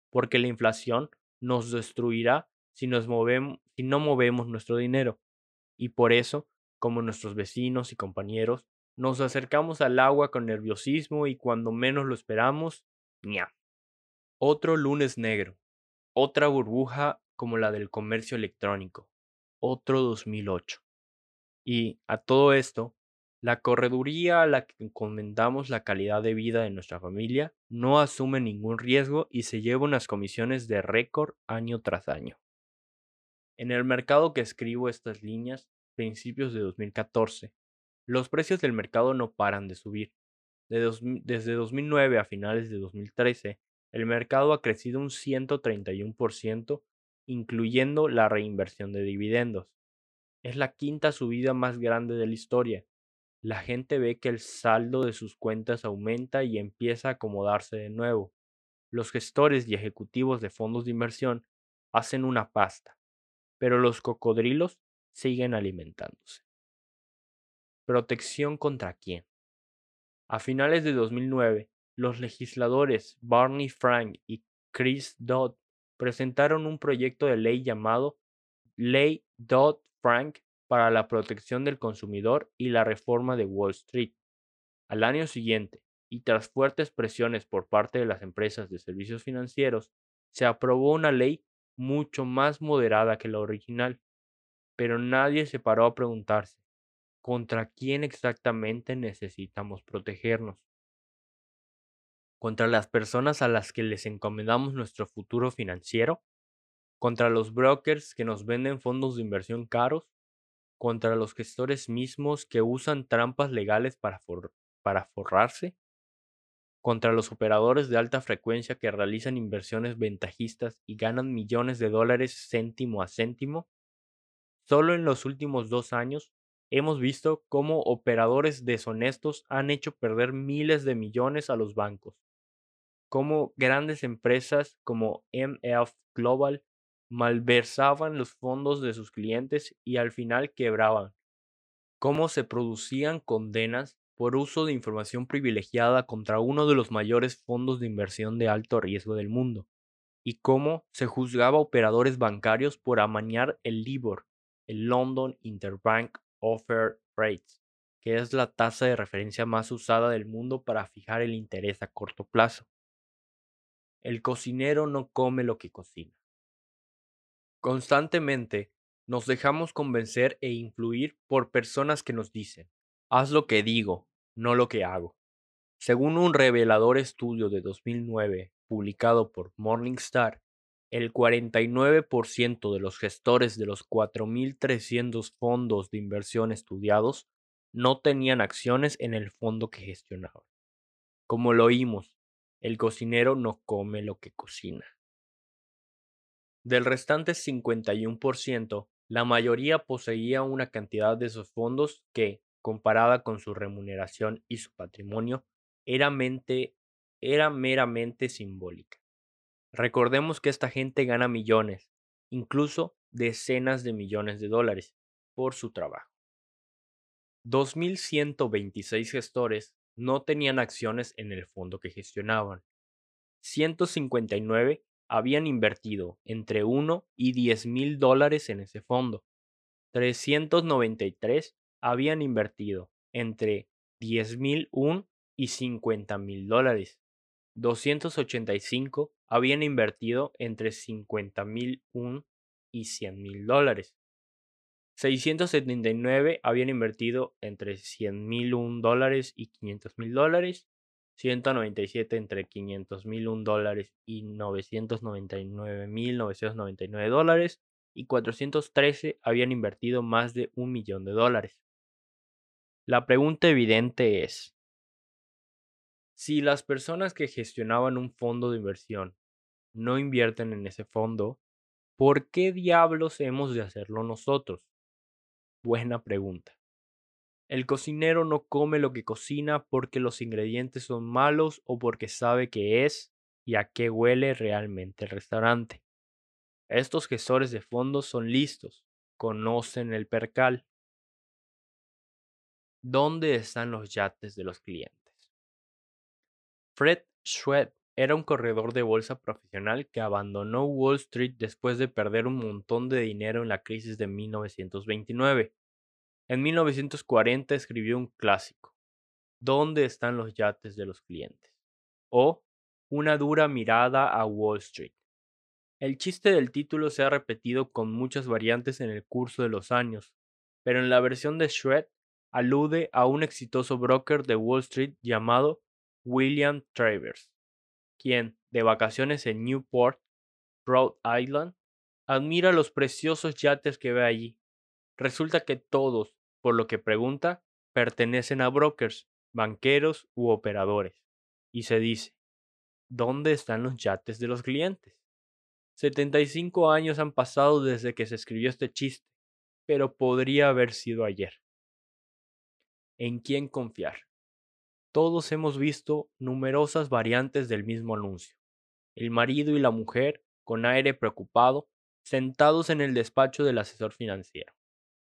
porque la inflación nos destruirá si, nos movemos, si no movemos nuestro dinero. Y por eso, como nuestros vecinos y compañeros, nos acercamos al agua con nerviosismo y cuando menos lo esperamos, ¡nia! Otro lunes negro, otra burbuja como la del comercio electrónico, otro 2008. Y a todo esto, la correduría a la que encomendamos la calidad de vida de nuestra familia no asume ningún riesgo y se lleva unas comisiones de récord año tras año. En el mercado que escribo estas líneas, principios de 2014, los precios del mercado no paran de subir. desde 2009 a finales de 2013, el mercado ha crecido un 131%, incluyendo la reinversión de dividendos. Es la quinta subida más grande de la historia la gente ve que el saldo de sus cuentas aumenta y empieza a acomodarse de nuevo. Los gestores y ejecutivos de fondos de inversión hacen una pasta, pero los cocodrilos siguen alimentándose. ¿Protección contra quién? A finales de 2009, los legisladores Barney Frank y Chris Dodd presentaron un proyecto de ley llamado Ley Dodd-Frank para la protección del consumidor y la reforma de Wall Street. Al año siguiente, y tras fuertes presiones por parte de las empresas de servicios financieros, se aprobó una ley mucho más moderada que la original. Pero nadie se paró a preguntarse, ¿contra quién exactamente necesitamos protegernos? ¿Contra las personas a las que les encomendamos nuestro futuro financiero? ¿Contra los brokers que nos venden fondos de inversión caros? contra los gestores mismos que usan trampas legales para, forrarse, contra los operadores de alta frecuencia que realizan inversiones ventajistas y ganan millones de dólares céntimo a céntimo. Solo en los últimos dos años hemos visto cómo operadores deshonestos han hecho perder miles de millones a los bancos, cómo grandes empresas como MF Global malversaban los fondos de sus clientes y al final quebraban. Cómo se producían condenas por uso de información privilegiada contra uno de los mayores fondos de inversión de alto riesgo del mundo, y cómo se juzgaba a operadores bancarios por amañar el LIBOR, el London Interbank Offer Rates, que es la tasa de referencia más usada del mundo para fijar el interés a corto plazo. El cocinero no come lo que cocina. Constantemente nos dejamos convencer e influir por personas que nos dicen, haz lo que digo, no lo que hago. Según un revelador estudio de 2009 publicado por Morningstar, el 49% de los gestores de los 4.300 fondos de inversión estudiados no tenían acciones en el fondo que gestionaban. Como lo oímos, el cocinero no come lo que cocina. Del restante 51%, la mayoría poseía una cantidad de esos fondos que, comparada con su remuneración y su patrimonio, era, era meramente simbólica. Recordemos que esta gente gana millones, incluso decenas de millones de dólares, por su trabajo. 2.126 gestores no tenían acciones en el fondo que gestionaban. 159 habían invertido entre 1 y 10 mil dólares en ese fondo. 393 habían invertido entre 10 mil y 50 mil dólares. 285 habían invertido entre 50 mil y 100 mil dólares. 679 habían invertido entre 100 mil dólares y 500 mil dólares 197 entre 500 mil dólares y 999 mil 999 dólares y 413 habían invertido más de un millón de dólares. La pregunta evidente es, si las personas que gestionaban un fondo de inversión no invierten en ese fondo, ¿por qué diablos hemos de hacerlo nosotros? Buena pregunta. El cocinero no come lo que cocina porque los ingredientes son malos o porque sabe qué es y a qué huele realmente el restaurante. Estos gestores de fondos son listos, conocen el percal. ¿Dónde están los yates de los clientes? Fred Schwed era un corredor de bolsa profesional que abandonó Wall Street después de perder un montón de dinero en la crisis de 1929. En 1940 escribió un clásico, ¿Dónde están los yates de los clientes? o Una dura mirada a Wall Street. El chiste del título se ha repetido con muchas variantes en el curso de los años, pero en la versión de Shred alude a un exitoso broker de Wall Street llamado William Travers, quien, de vacaciones en Newport, Rhode Island, admira los preciosos yates que ve allí. Resulta que todos, por lo que pregunta, pertenecen a brokers, banqueros u operadores. Y se dice, ¿dónde están los yates de los clientes? 75 años han pasado desde que se escribió este chiste, pero podría haber sido ayer en quién confiar. Todos hemos visto numerosas variantes del mismo anuncio. El marido y la mujer, con aire preocupado, sentados en el despacho del asesor financiero.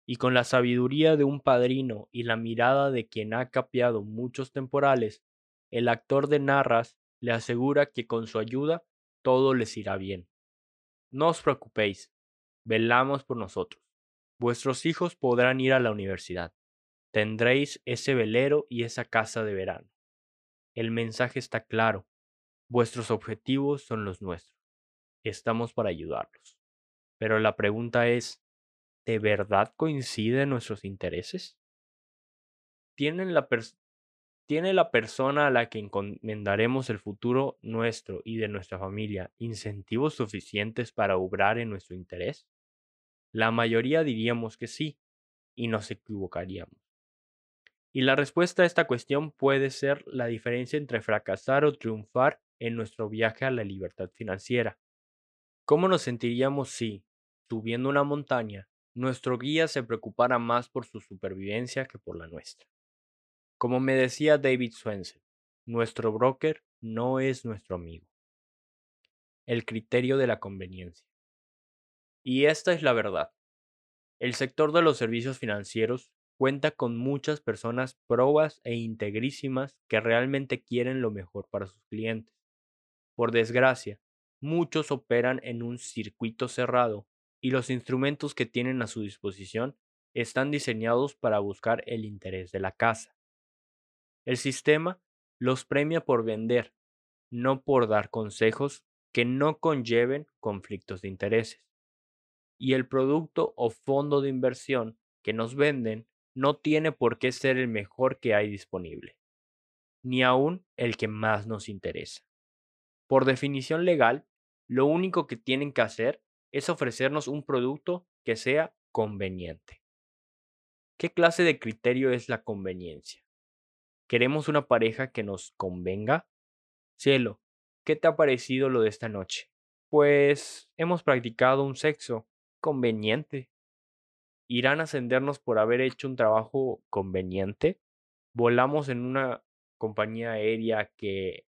Y con la sabiduría de un padrino y la mirada de quien ha capeado muchos temporales, el actor de Narras le asegura que con su ayuda todo les irá bien. No os preocupéis, velamos por nosotros. Vuestros hijos podrán ir a la universidad tendréis ese velero y esa casa de verano. El mensaje está claro. Vuestros objetivos son los nuestros. Estamos para ayudarlos. Pero la pregunta es, ¿de verdad coinciden nuestros intereses? ¿Tienen la ¿Tiene la persona a la que encomendaremos el futuro nuestro y de nuestra familia incentivos suficientes para obrar en nuestro interés? La mayoría diríamos que sí, y nos equivocaríamos. Y la respuesta a esta cuestión puede ser la diferencia entre fracasar o triunfar en nuestro viaje a la libertad financiera. ¿Cómo nos sentiríamos si, subiendo una montaña, nuestro guía se preocupara más por su supervivencia que por la nuestra? Como me decía David Swensen, nuestro broker no es nuestro amigo. El criterio de la conveniencia. Y esta es la verdad. El sector de los servicios financieros cuenta con muchas personas probas e integrísimas que realmente quieren lo mejor para sus clientes. Por desgracia, muchos operan en un circuito cerrado y los instrumentos que tienen a su disposición están diseñados para buscar el interés de la casa. El sistema los premia por vender, no por dar consejos que no conlleven conflictos de intereses. Y el producto o fondo de inversión que nos venden no tiene por qué ser el mejor que hay disponible, ni aún el que más nos interesa. Por definición legal, lo único que tienen que hacer es ofrecernos un producto que sea conveniente. ¿Qué clase de criterio es la conveniencia? ¿Queremos una pareja que nos convenga? Cielo, ¿qué te ha parecido lo de esta noche? Pues hemos practicado un sexo conveniente irán a ascendernos por haber hecho un trabajo conveniente. Volamos en una compañía aérea que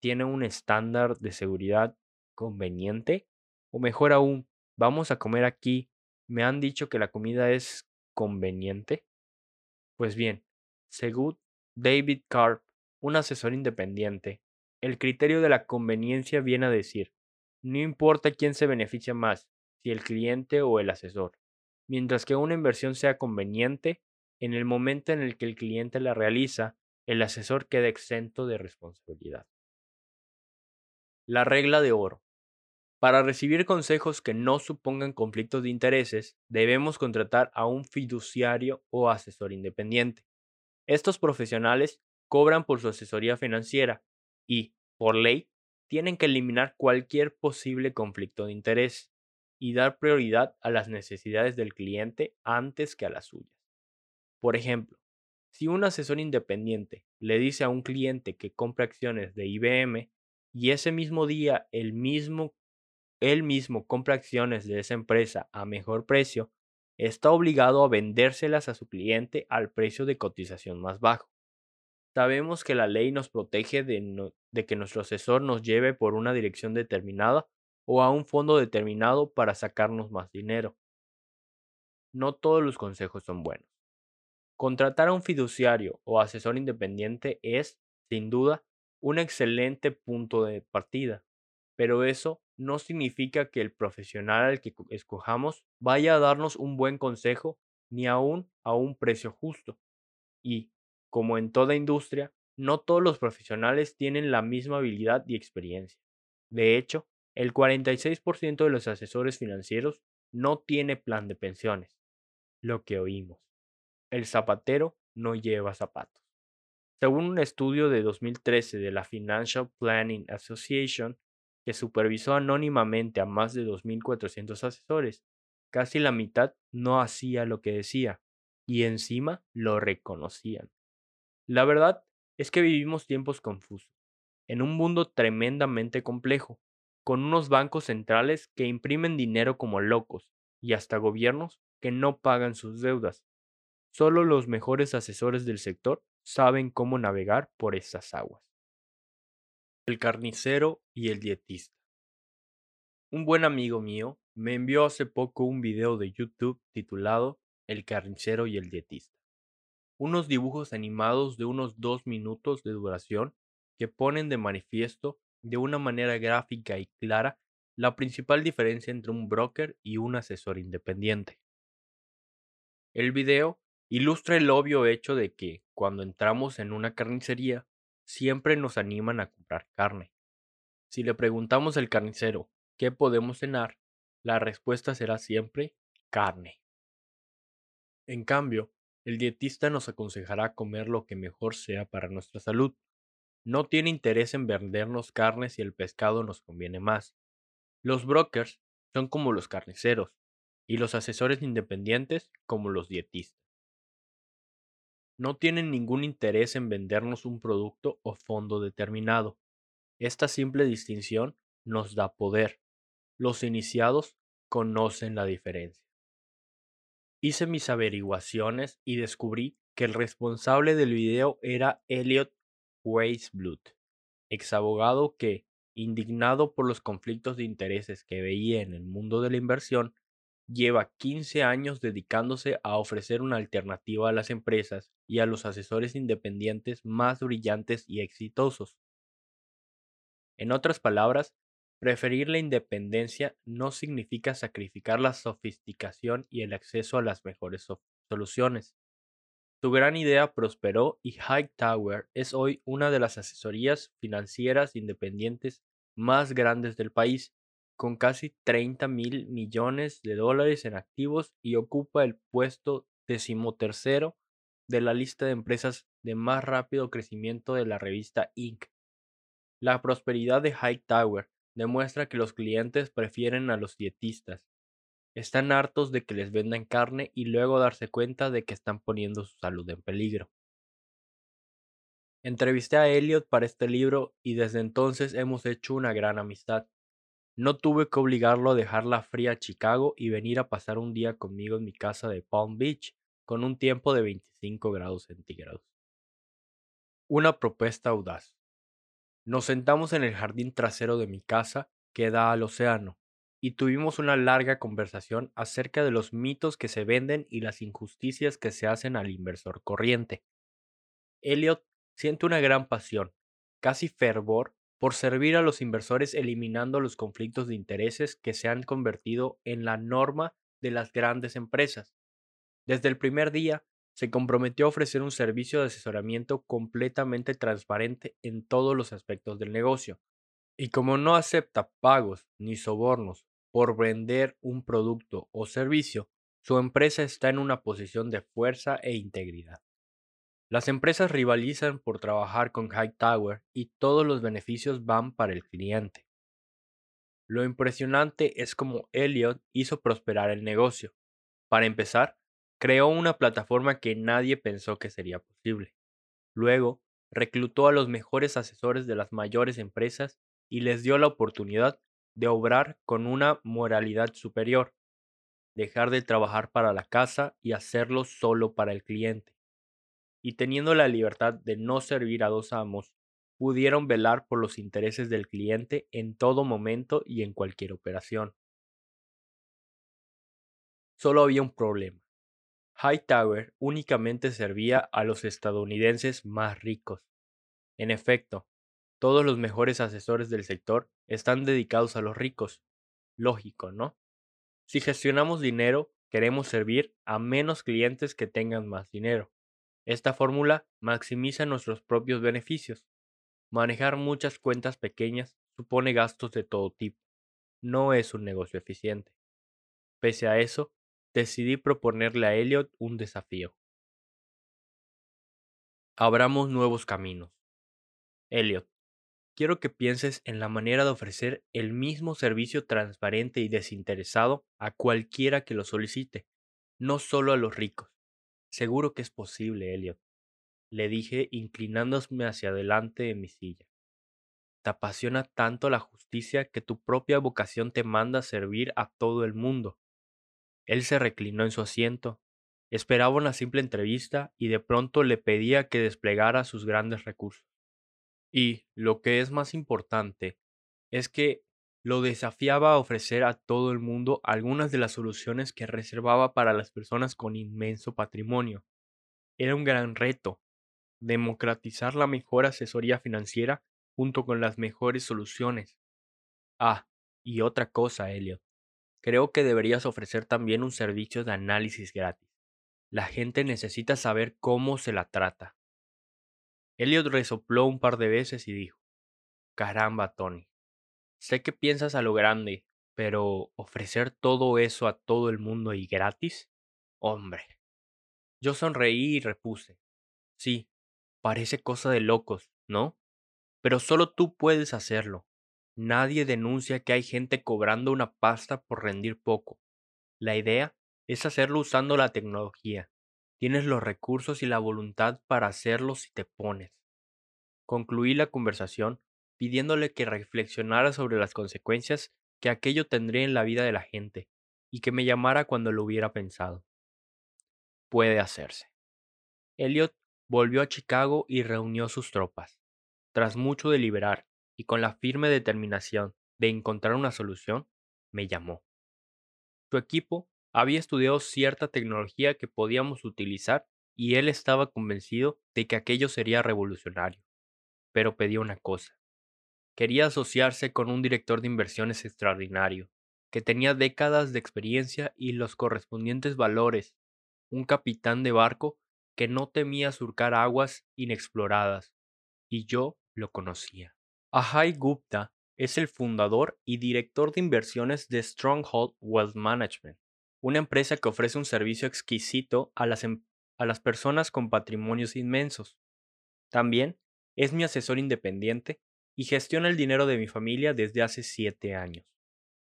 tiene un estándar de seguridad conveniente. O mejor aún, vamos a comer aquí. Me han dicho que la comida es conveniente. Pues bien, según David Karp, un asesor independiente, el criterio de la conveniencia viene a decir, no importa quién se beneficia más, si el cliente o el asesor mientras que una inversión sea conveniente, en el momento en el que el cliente la realiza, el asesor queda exento de responsabilidad. La regla de oro. Para recibir consejos que no supongan conflictos de intereses, debemos contratar a un fiduciario o asesor independiente. Estos profesionales cobran por su asesoría financiera y, por ley, tienen que eliminar cualquier posible conflicto de interés y dar prioridad a las necesidades del cliente antes que a las suyas. Por ejemplo, si un asesor independiente le dice a un cliente que compra acciones de IBM y ese mismo día el mismo, él mismo compra acciones de esa empresa a mejor precio, está obligado a vendérselas a su cliente al precio de cotización más bajo. Sabemos que la ley nos protege de que nuestro asesor nos lleve por una dirección determinada o a un fondo determinado para sacarnos más dinero. No todos los consejos son buenos. Contratar a un fiduciario o asesor independiente es, sin duda, un excelente punto de partida, pero eso no significa que el profesional al que escojamos vaya a darnos un buen consejo ni aún a un precio justo. Y, como en toda industria, no todos los profesionales tienen la misma habilidad y experiencia. De hecho, el 46% de los asesores financieros no tiene plan de pensiones. Lo que oímos. El zapatero no lleva zapatos. Según un estudio de 2013 de la Financial Planning Association, que supervisó anónimamente a más de 2.400 asesores, casi la mitad no hacía lo que decía, y encima lo reconocían. La verdad es que vivimos tiempos confusos, en un mundo tremendamente complejo, con unos bancos centrales que imprimen dinero como locos y hasta gobiernos que no pagan sus deudas. Solo los mejores asesores del sector saben cómo navegar por esas aguas. El carnicero y el dietista. Un buen amigo mío me envió hace poco un video de YouTube titulado El carnicero y el dietista. Unos dibujos animados de unos dos minutos de duración que ponen de manifiesto de una manera gráfica y clara la principal diferencia entre un broker y un asesor independiente. El video ilustra el obvio hecho de que, cuando entramos en una carnicería, siempre nos animan a comprar carne. Si le preguntamos al carnicero qué podemos cenar, la respuesta será siempre carne. En cambio, el dietista nos aconsejará comer lo que mejor sea para nuestra salud. No tiene interés en vendernos carne si el pescado nos conviene más. Los brokers son como los carniceros y los asesores independientes como los dietistas no tienen ningún interés en vendernos un producto o fondo determinado. Esta simple distinción nos da poder. Los iniciados conocen la diferencia. Hice mis averiguaciones y descubrí que el responsable del video era Elliot Weisblut, ex abogado que, indignado por los conflictos de intereses que veía en el mundo de la inversión, lleva 15 años dedicándose a ofrecer una alternativa a las empresas y a los asesores independientes más brillantes y exitosos. En otras palabras, preferir la independencia no significa sacrificar la sofisticación y el acceso a las mejores soluciones. Su gran idea prosperó y Hightower es hoy una de las asesorías financieras independientes más grandes del país con casi 30 mil millones de dólares en activos y ocupa el puesto decimotercero de la lista de empresas de más rápido crecimiento de la revista Inc. La prosperidad de Hightower demuestra que los clientes prefieren a los dietistas. Están hartos de que les vendan carne y luego darse cuenta de que están poniendo su salud en peligro. Entrevisté a Elliot para este libro y desde entonces hemos hecho una gran amistad. No tuve que obligarlo a dejar la fría Chicago y venir a pasar un día conmigo en mi casa de Palm Beach, con un tiempo de 25 grados centígrados. Una propuesta audaz. Nos sentamos en el jardín trasero de mi casa, que da al océano, y tuvimos una larga conversación acerca de los mitos que se venden y las injusticias que se hacen al inversor corriente. Elliot siente una gran pasión, casi fervor, por servir a los inversores eliminando los conflictos de intereses que se han convertido en la norma de las grandes empresas. Desde el primer día, se comprometió a ofrecer un servicio de asesoramiento completamente transparente en todos los aspectos del negocio. Y como no acepta pagos ni sobornos por vender un producto o servicio, su empresa está en una posición de fuerza e integridad. Las empresas rivalizan por trabajar con Hightower y todos los beneficios van para el cliente. Lo impresionante es cómo Elliot hizo prosperar el negocio. Para empezar, creó una plataforma que nadie pensó que sería posible. Luego, reclutó a los mejores asesores de las mayores empresas y les dio la oportunidad de obrar con una moralidad superior, dejar de trabajar para la casa y hacerlo solo para el cliente y teniendo la libertad de no servir a dos amos, pudieron velar por los intereses del cliente en todo momento y en cualquier operación. Solo había un problema. Hightower únicamente servía a los estadounidenses más ricos. En efecto, todos los mejores asesores del sector están dedicados a los ricos. Lógico, ¿no? Si gestionamos dinero, queremos servir a menos clientes que tengan más dinero. Esta fórmula maximiza nuestros propios beneficios. Manejar muchas cuentas pequeñas supone gastos de todo tipo. No es un negocio eficiente. Pese a eso, decidí proponerle a Elliot un desafío. Abramos nuevos caminos. Elliot, quiero que pienses en la manera de ofrecer el mismo servicio transparente y desinteresado a cualquiera que lo solicite, no solo a los ricos. Seguro que es posible, Elliot, le dije inclinándome hacia adelante en mi silla. Te apasiona tanto la justicia que tu propia vocación te manda a servir a todo el mundo. Él se reclinó en su asiento, esperaba una simple entrevista y de pronto le pedía que desplegara sus grandes recursos. Y, lo que es más importante, es que lo desafiaba a ofrecer a todo el mundo algunas de las soluciones que reservaba para las personas con inmenso patrimonio. Era un gran reto, democratizar la mejor asesoría financiera junto con las mejores soluciones. Ah, y otra cosa, Elliot. Creo que deberías ofrecer también un servicio de análisis gratis. La gente necesita saber cómo se la trata. Elliot resopló un par de veces y dijo, Caramba, Tony. Sé que piensas a lo grande, pero ofrecer todo eso a todo el mundo y gratis? Hombre. Yo sonreí y repuse. Sí, parece cosa de locos, ¿no? Pero solo tú puedes hacerlo. Nadie denuncia que hay gente cobrando una pasta por rendir poco. La idea es hacerlo usando la tecnología. Tienes los recursos y la voluntad para hacerlo si te pones. Concluí la conversación pidiéndole que reflexionara sobre las consecuencias que aquello tendría en la vida de la gente y que me llamara cuando lo hubiera pensado. Puede hacerse. Elliot volvió a Chicago y reunió sus tropas. Tras mucho deliberar y con la firme determinación de encontrar una solución, me llamó. Su equipo había estudiado cierta tecnología que podíamos utilizar y él estaba convencido de que aquello sería revolucionario. Pero pedía una cosa. Quería asociarse con un director de inversiones extraordinario, que tenía décadas de experiencia y los correspondientes valores, un capitán de barco que no temía surcar aguas inexploradas, y yo lo conocía. Ajay Gupta es el fundador y director de inversiones de Stronghold Wealth Management, una empresa que ofrece un servicio exquisito a las, em, a las personas con patrimonios inmensos. También es mi asesor independiente y gestiona el dinero de mi familia desde hace siete años.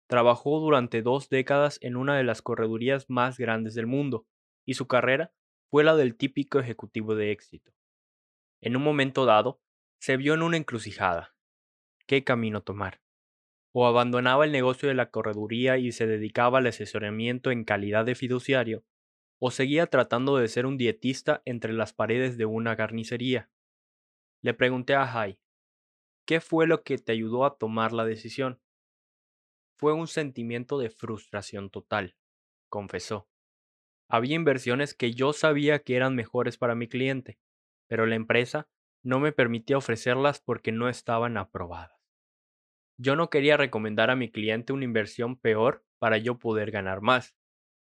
Trabajó durante dos décadas en una de las corredurías más grandes del mundo, y su carrera fue la del típico ejecutivo de éxito. En un momento dado, se vio en una encrucijada qué camino tomar. O abandonaba el negocio de la correduría y se dedicaba al asesoramiento en calidad de fiduciario, o seguía tratando de ser un dietista entre las paredes de una carnicería. Le pregunté a Jai, ¿qué fue lo que te ayudó a tomar la decisión? Fue un sentimiento de frustración total, confesó. Había inversiones que yo sabía que eran mejores para mi cliente, pero la empresa no me permitía ofrecerlas porque no estaban aprobadas. Yo no quería recomendar a mi cliente una inversión peor para yo poder ganar más.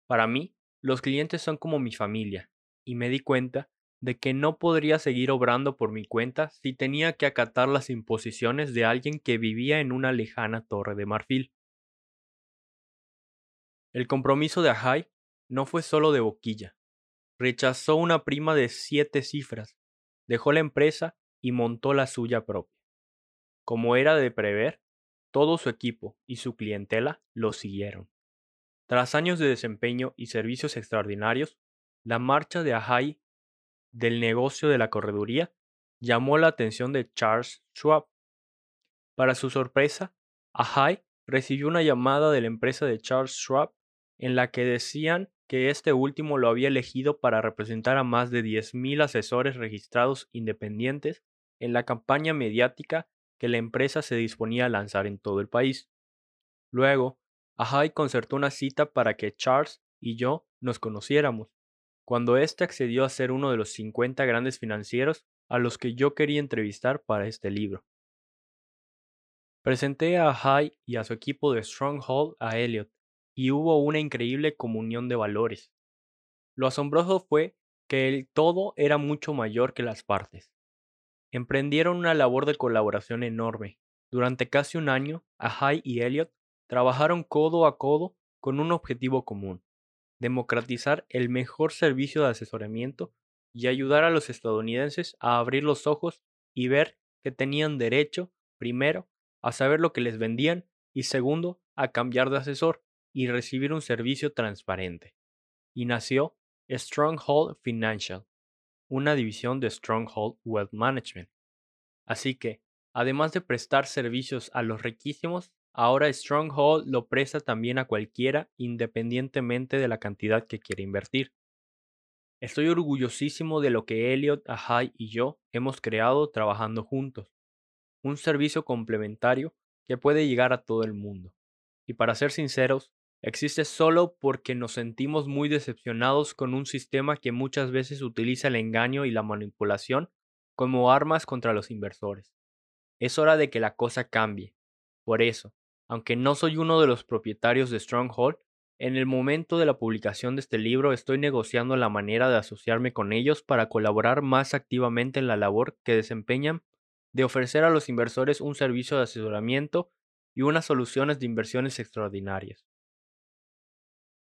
Para mí, los clientes son como mi familia, y me di cuenta de que no podría seguir obrando por mi cuenta si tenía que acatar las imposiciones de alguien que vivía en una lejana torre de marfil. El compromiso de Ajay no fue solo de boquilla. Rechazó una prima de siete cifras, dejó la empresa y montó la suya propia. Como era de prever, todo su equipo y su clientela lo siguieron. Tras años de desempeño y servicios extraordinarios, la marcha de Ajay del negocio de la correduría llamó la atención de Charles Schwab. Para su sorpresa, Ajay recibió una llamada de la empresa de Charles Schwab en la que decían que este último lo había elegido para representar a más de 10.000 asesores registrados independientes en la campaña mediática que la empresa se disponía a lanzar en todo el país. Luego, Ajay concertó una cita para que Charles y yo nos conociéramos. cuando éste accedió a ser uno de los 50 grandes financieros a los que yo quería entrevistar para este libro. Presenté a High y a su equipo de Stronghold a Elliot, y hubo una increíble comunión de valores. Lo asombroso fue que el todo era mucho mayor que las partes. Emprendieron una labor de colaboración enorme. Durante casi un año, Ahai y Elliot trabajaron codo a codo con un objetivo común, democratizar el mejor servicio de asesoramiento y ayudar a los estadounidenses a abrir los ojos y ver que tenían derecho, primero, a saber lo que les vendían y segundo, a cambiar de asesor y recibir un servicio transparente. Y nació Stronghold Financial, una división de Stronghold Wealth Management. Así que, además de prestar servicios a los riquísimos, ahora Stronghold lo presta también a cualquiera independientemente de la cantidad que quiera invertir. Estoy orgullosísimo de lo que Elliot, Ahai y yo hemos creado trabajando juntos. Un servicio complementario que puede llegar a todo el mundo. Y para ser sinceros, existe solo porque nos sentimos muy decepcionados con un sistema que muchas veces utiliza el engaño y la manipulación como armas contra los inversores. Es hora de que la cosa cambie. Por eso, aunque no soy uno de los propietarios de Stronghold, en el momento de la publicación de este libro estoy negociando la manera de asociarme con ellos para colaborar más activamente en la labor que desempeñan de ofrecer a los inversores un servicio de asesoramiento y unas soluciones de inversiones extraordinarias.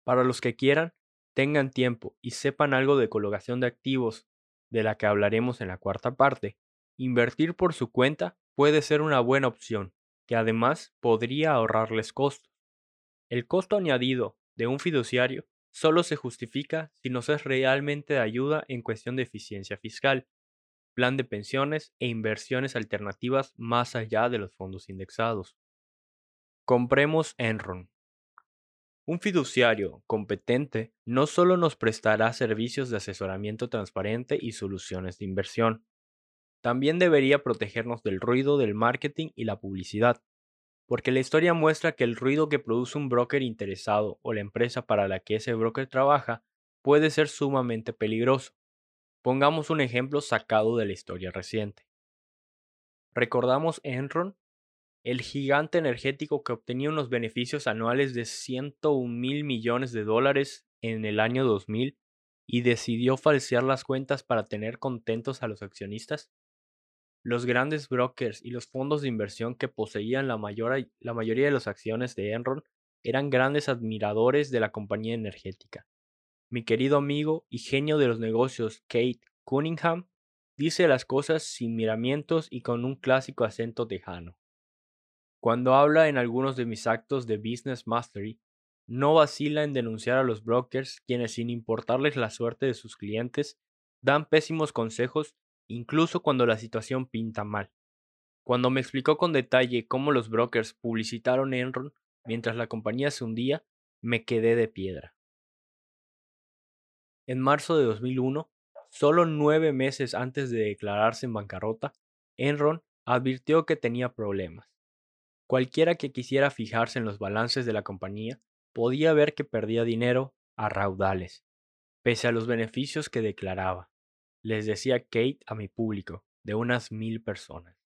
Para los que quieran, tengan tiempo y sepan algo de colocación de activos, de la que hablaremos en la cuarta parte, invertir por su cuenta puede ser una buena opción, que además podría ahorrarles costos. El costo añadido de un fiduciario solo se justifica si nos es realmente de ayuda en cuestión de eficiencia fiscal, plan de pensiones e inversiones alternativas más allá de los fondos indexados. Compremos Enron. Un fiduciario competente no solo nos prestará servicios de asesoramiento transparente y soluciones de inversión, también debería protegernos del ruido del marketing y la publicidad, porque la historia muestra que el ruido que produce un broker interesado o la empresa para la que ese broker trabaja puede ser sumamente peligroso. Pongamos un ejemplo sacado de la historia reciente. Recordamos Enron el gigante energético que obtenía unos beneficios anuales de 101 mil millones de dólares en el año 2000 y decidió falsear las cuentas para tener contentos a los accionistas? Los grandes brokers y los fondos de inversión que poseían la, la mayoría de las acciones de Enron eran grandes admiradores de la compañía energética. Mi querido amigo y genio de los negocios Kate Cunningham dice las cosas sin miramientos y con un clásico acento tejano. Cuando habla en algunos de mis actos de Business Mastery, no vacila en denunciar a los brokers quienes sin importarles la suerte de sus clientes, dan pésimos consejos incluso cuando la situación pinta mal. Cuando me explicó con detalle cómo los brokers publicitaron Enron mientras la compañía se hundía, me quedé de piedra. En marzo de 2001, solo nueve meses antes de declararse en bancarrota, Enron advirtió que tenía problemas. Cualquiera que quisiera fijarse en los balances de la compañía podía ver que perdía dinero a raudales, pese a los beneficios que declaraba. Les decía Kate a mi público, de unas mil personas.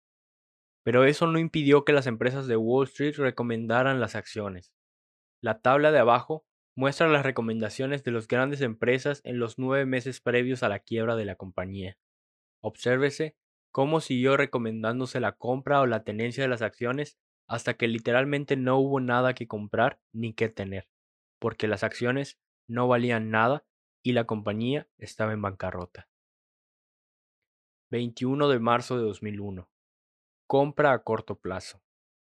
Pero eso no impidió que las empresas de Wall Street recomendaran las acciones. La tabla de abajo muestra las recomendaciones de las grandes empresas en los nueve meses previos a la quiebra de la compañía. Obsérvese cómo siguió recomendándose la compra o la tenencia de las acciones hasta que literalmente no hubo nada que comprar ni que tener, porque las acciones no valían nada y la compañía estaba en bancarrota. 21 de marzo de 2001. Compra a corto plazo.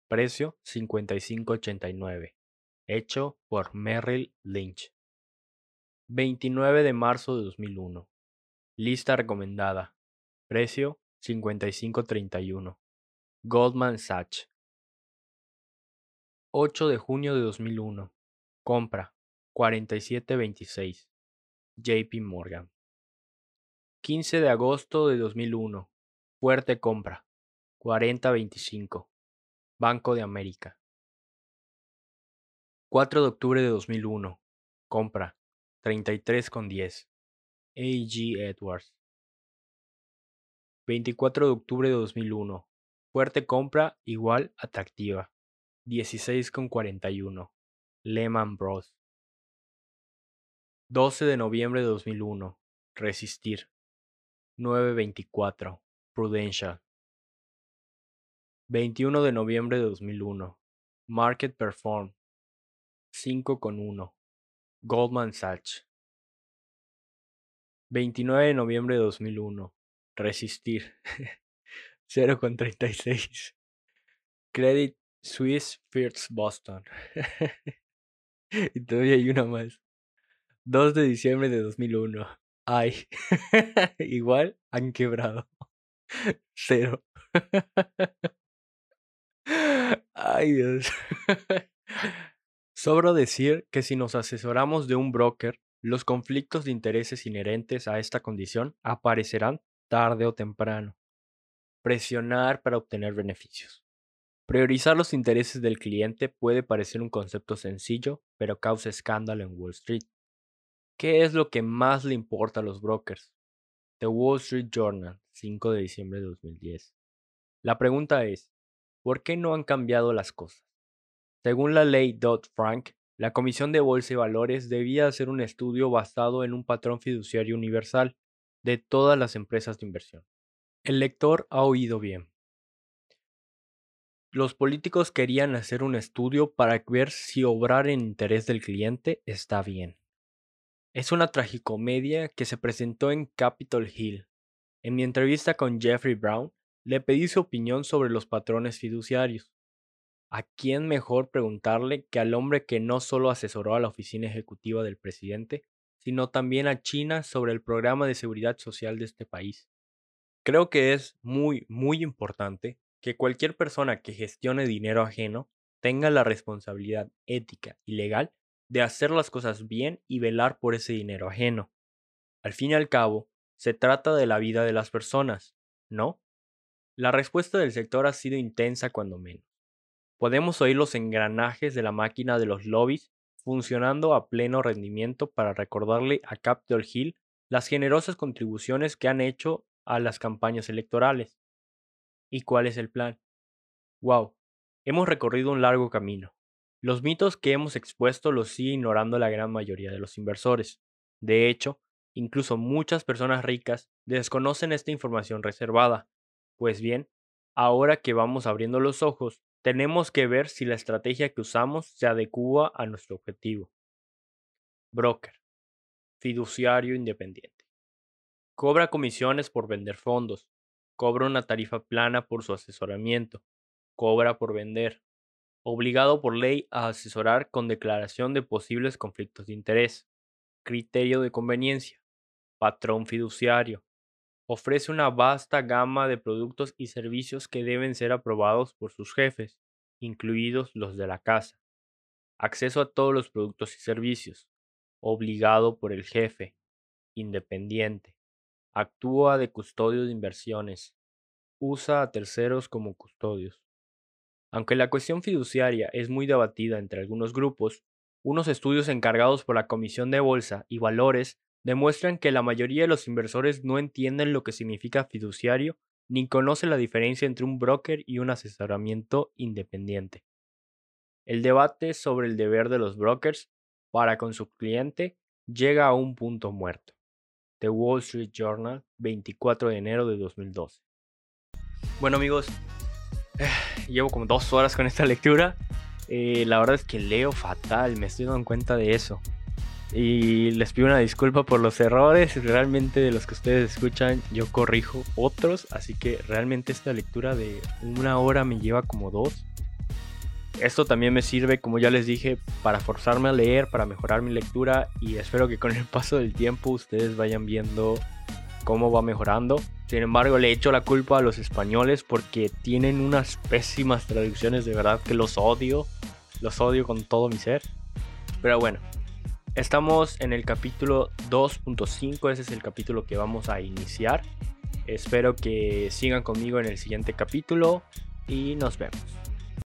Precio 55.89. Hecho por Merrill Lynch. 29 de marzo de 2001. Lista recomendada. Precio 55.31. Goldman Sachs. 8 de junio de 2001. Compra 4726. JP Morgan. 15 de agosto de 2001. Fuerte compra 4025. Banco de América. 4 de octubre de 2001. Compra 33,10. A.G. Edwards. 24 de octubre de 2001. Fuerte compra igual atractiva. 16,41. Lehman Bros. 12 de noviembre de 2001. Resistir. 9.24. Prudential. 21 de noviembre de 2001. Market Perform. 5,1. Goldman Sachs. 29 de noviembre de 2001. Resistir. 0,36. Credit Suisse First Boston. y todavía hay una más. 2 de diciembre de 2001. Ay. Igual han quebrado. Cero. Ay Dios. Sobra decir que si nos asesoramos de un broker, los conflictos de intereses inherentes a esta condición aparecerán tarde o temprano. Presionar para obtener beneficios. Priorizar los intereses del cliente puede parecer un concepto sencillo, pero causa escándalo en Wall Street. ¿Qué es lo que más le importa a los brokers? The Wall Street Journal, 5 de diciembre de 2010. La pregunta es, ¿por qué no han cambiado las cosas? Según la ley Dodd-Frank, la Comisión de Bolsa y Valores debía hacer un estudio basado en un patrón fiduciario universal de todas las empresas de inversión. El lector ha oído bien. Los políticos querían hacer un estudio para ver si obrar en interés del cliente está bien. Es una tragicomedia que se presentó en Capitol Hill. En mi entrevista con Jeffrey Brown, le pedí su opinión sobre los patrones fiduciarios. ¿A quién mejor preguntarle que al hombre que no solo asesoró a la oficina ejecutiva del presidente, sino también a China sobre el programa de seguridad social de este país? Creo que es muy, muy importante que cualquier persona que gestione dinero ajeno tenga la responsabilidad ética y legal de hacer las cosas bien y velar por ese dinero ajeno. Al fin y al cabo, se trata de la vida de las personas, ¿no? La respuesta del sector ha sido intensa cuando menos. Podemos oír los engranajes de la máquina de los lobbies funcionando a pleno rendimiento para recordarle a Capitol Hill las generosas contribuciones que han hecho a las campañas electorales. ¿Y cuál es el plan? Wow, hemos recorrido un largo camino. Los mitos que hemos expuesto los sigue ignorando la gran mayoría de los inversores. De hecho, incluso muchas personas ricas desconocen esta información reservada. Pues bien, ahora que vamos abriendo los ojos, tenemos que ver si la estrategia que usamos se adecua a nuestro objetivo. Broker. Fiduciario independiente. Cobra comisiones por vender fondos. Cobra una tarifa plana por su asesoramiento. Cobra por vender. Obligado por ley a asesorar con declaración de posibles conflictos de interés. Criterio de conveniencia. Patrón fiduciario ofrece una vasta gama de productos y servicios que deben ser aprobados por sus jefes, incluidos los de la casa. Acceso a todos los productos y servicios. Obligado por el jefe. Independiente. Actúa de custodio de inversiones. Usa a terceros como custodios. Aunque la cuestión fiduciaria es muy debatida entre algunos grupos, unos estudios encargados por la Comisión de Bolsa y Valores demuestran que la mayoría de los inversores no entienden lo que significa fiduciario ni conocen la diferencia entre un broker y un asesoramiento independiente. El debate sobre el deber de los brokers para con su cliente llega a un punto muerto. The Wall Street Journal, 24 de enero de 2012. Bueno amigos, llevo como dos horas con esta lectura. Eh, la verdad es que leo fatal, me estoy dando cuenta de eso. Y les pido una disculpa por los errores. Realmente de los que ustedes escuchan, yo corrijo otros. Así que realmente esta lectura de una hora me lleva como dos. Esto también me sirve, como ya les dije, para forzarme a leer, para mejorar mi lectura. Y espero que con el paso del tiempo ustedes vayan viendo cómo va mejorando. Sin embargo, le echo la culpa a los españoles porque tienen unas pésimas traducciones. De verdad que los odio. Los odio con todo mi ser. Pero bueno, Estamos en el capítulo 2.5, ese es el capítulo que vamos a iniciar. Espero que sigan conmigo en el siguiente capítulo y nos vemos.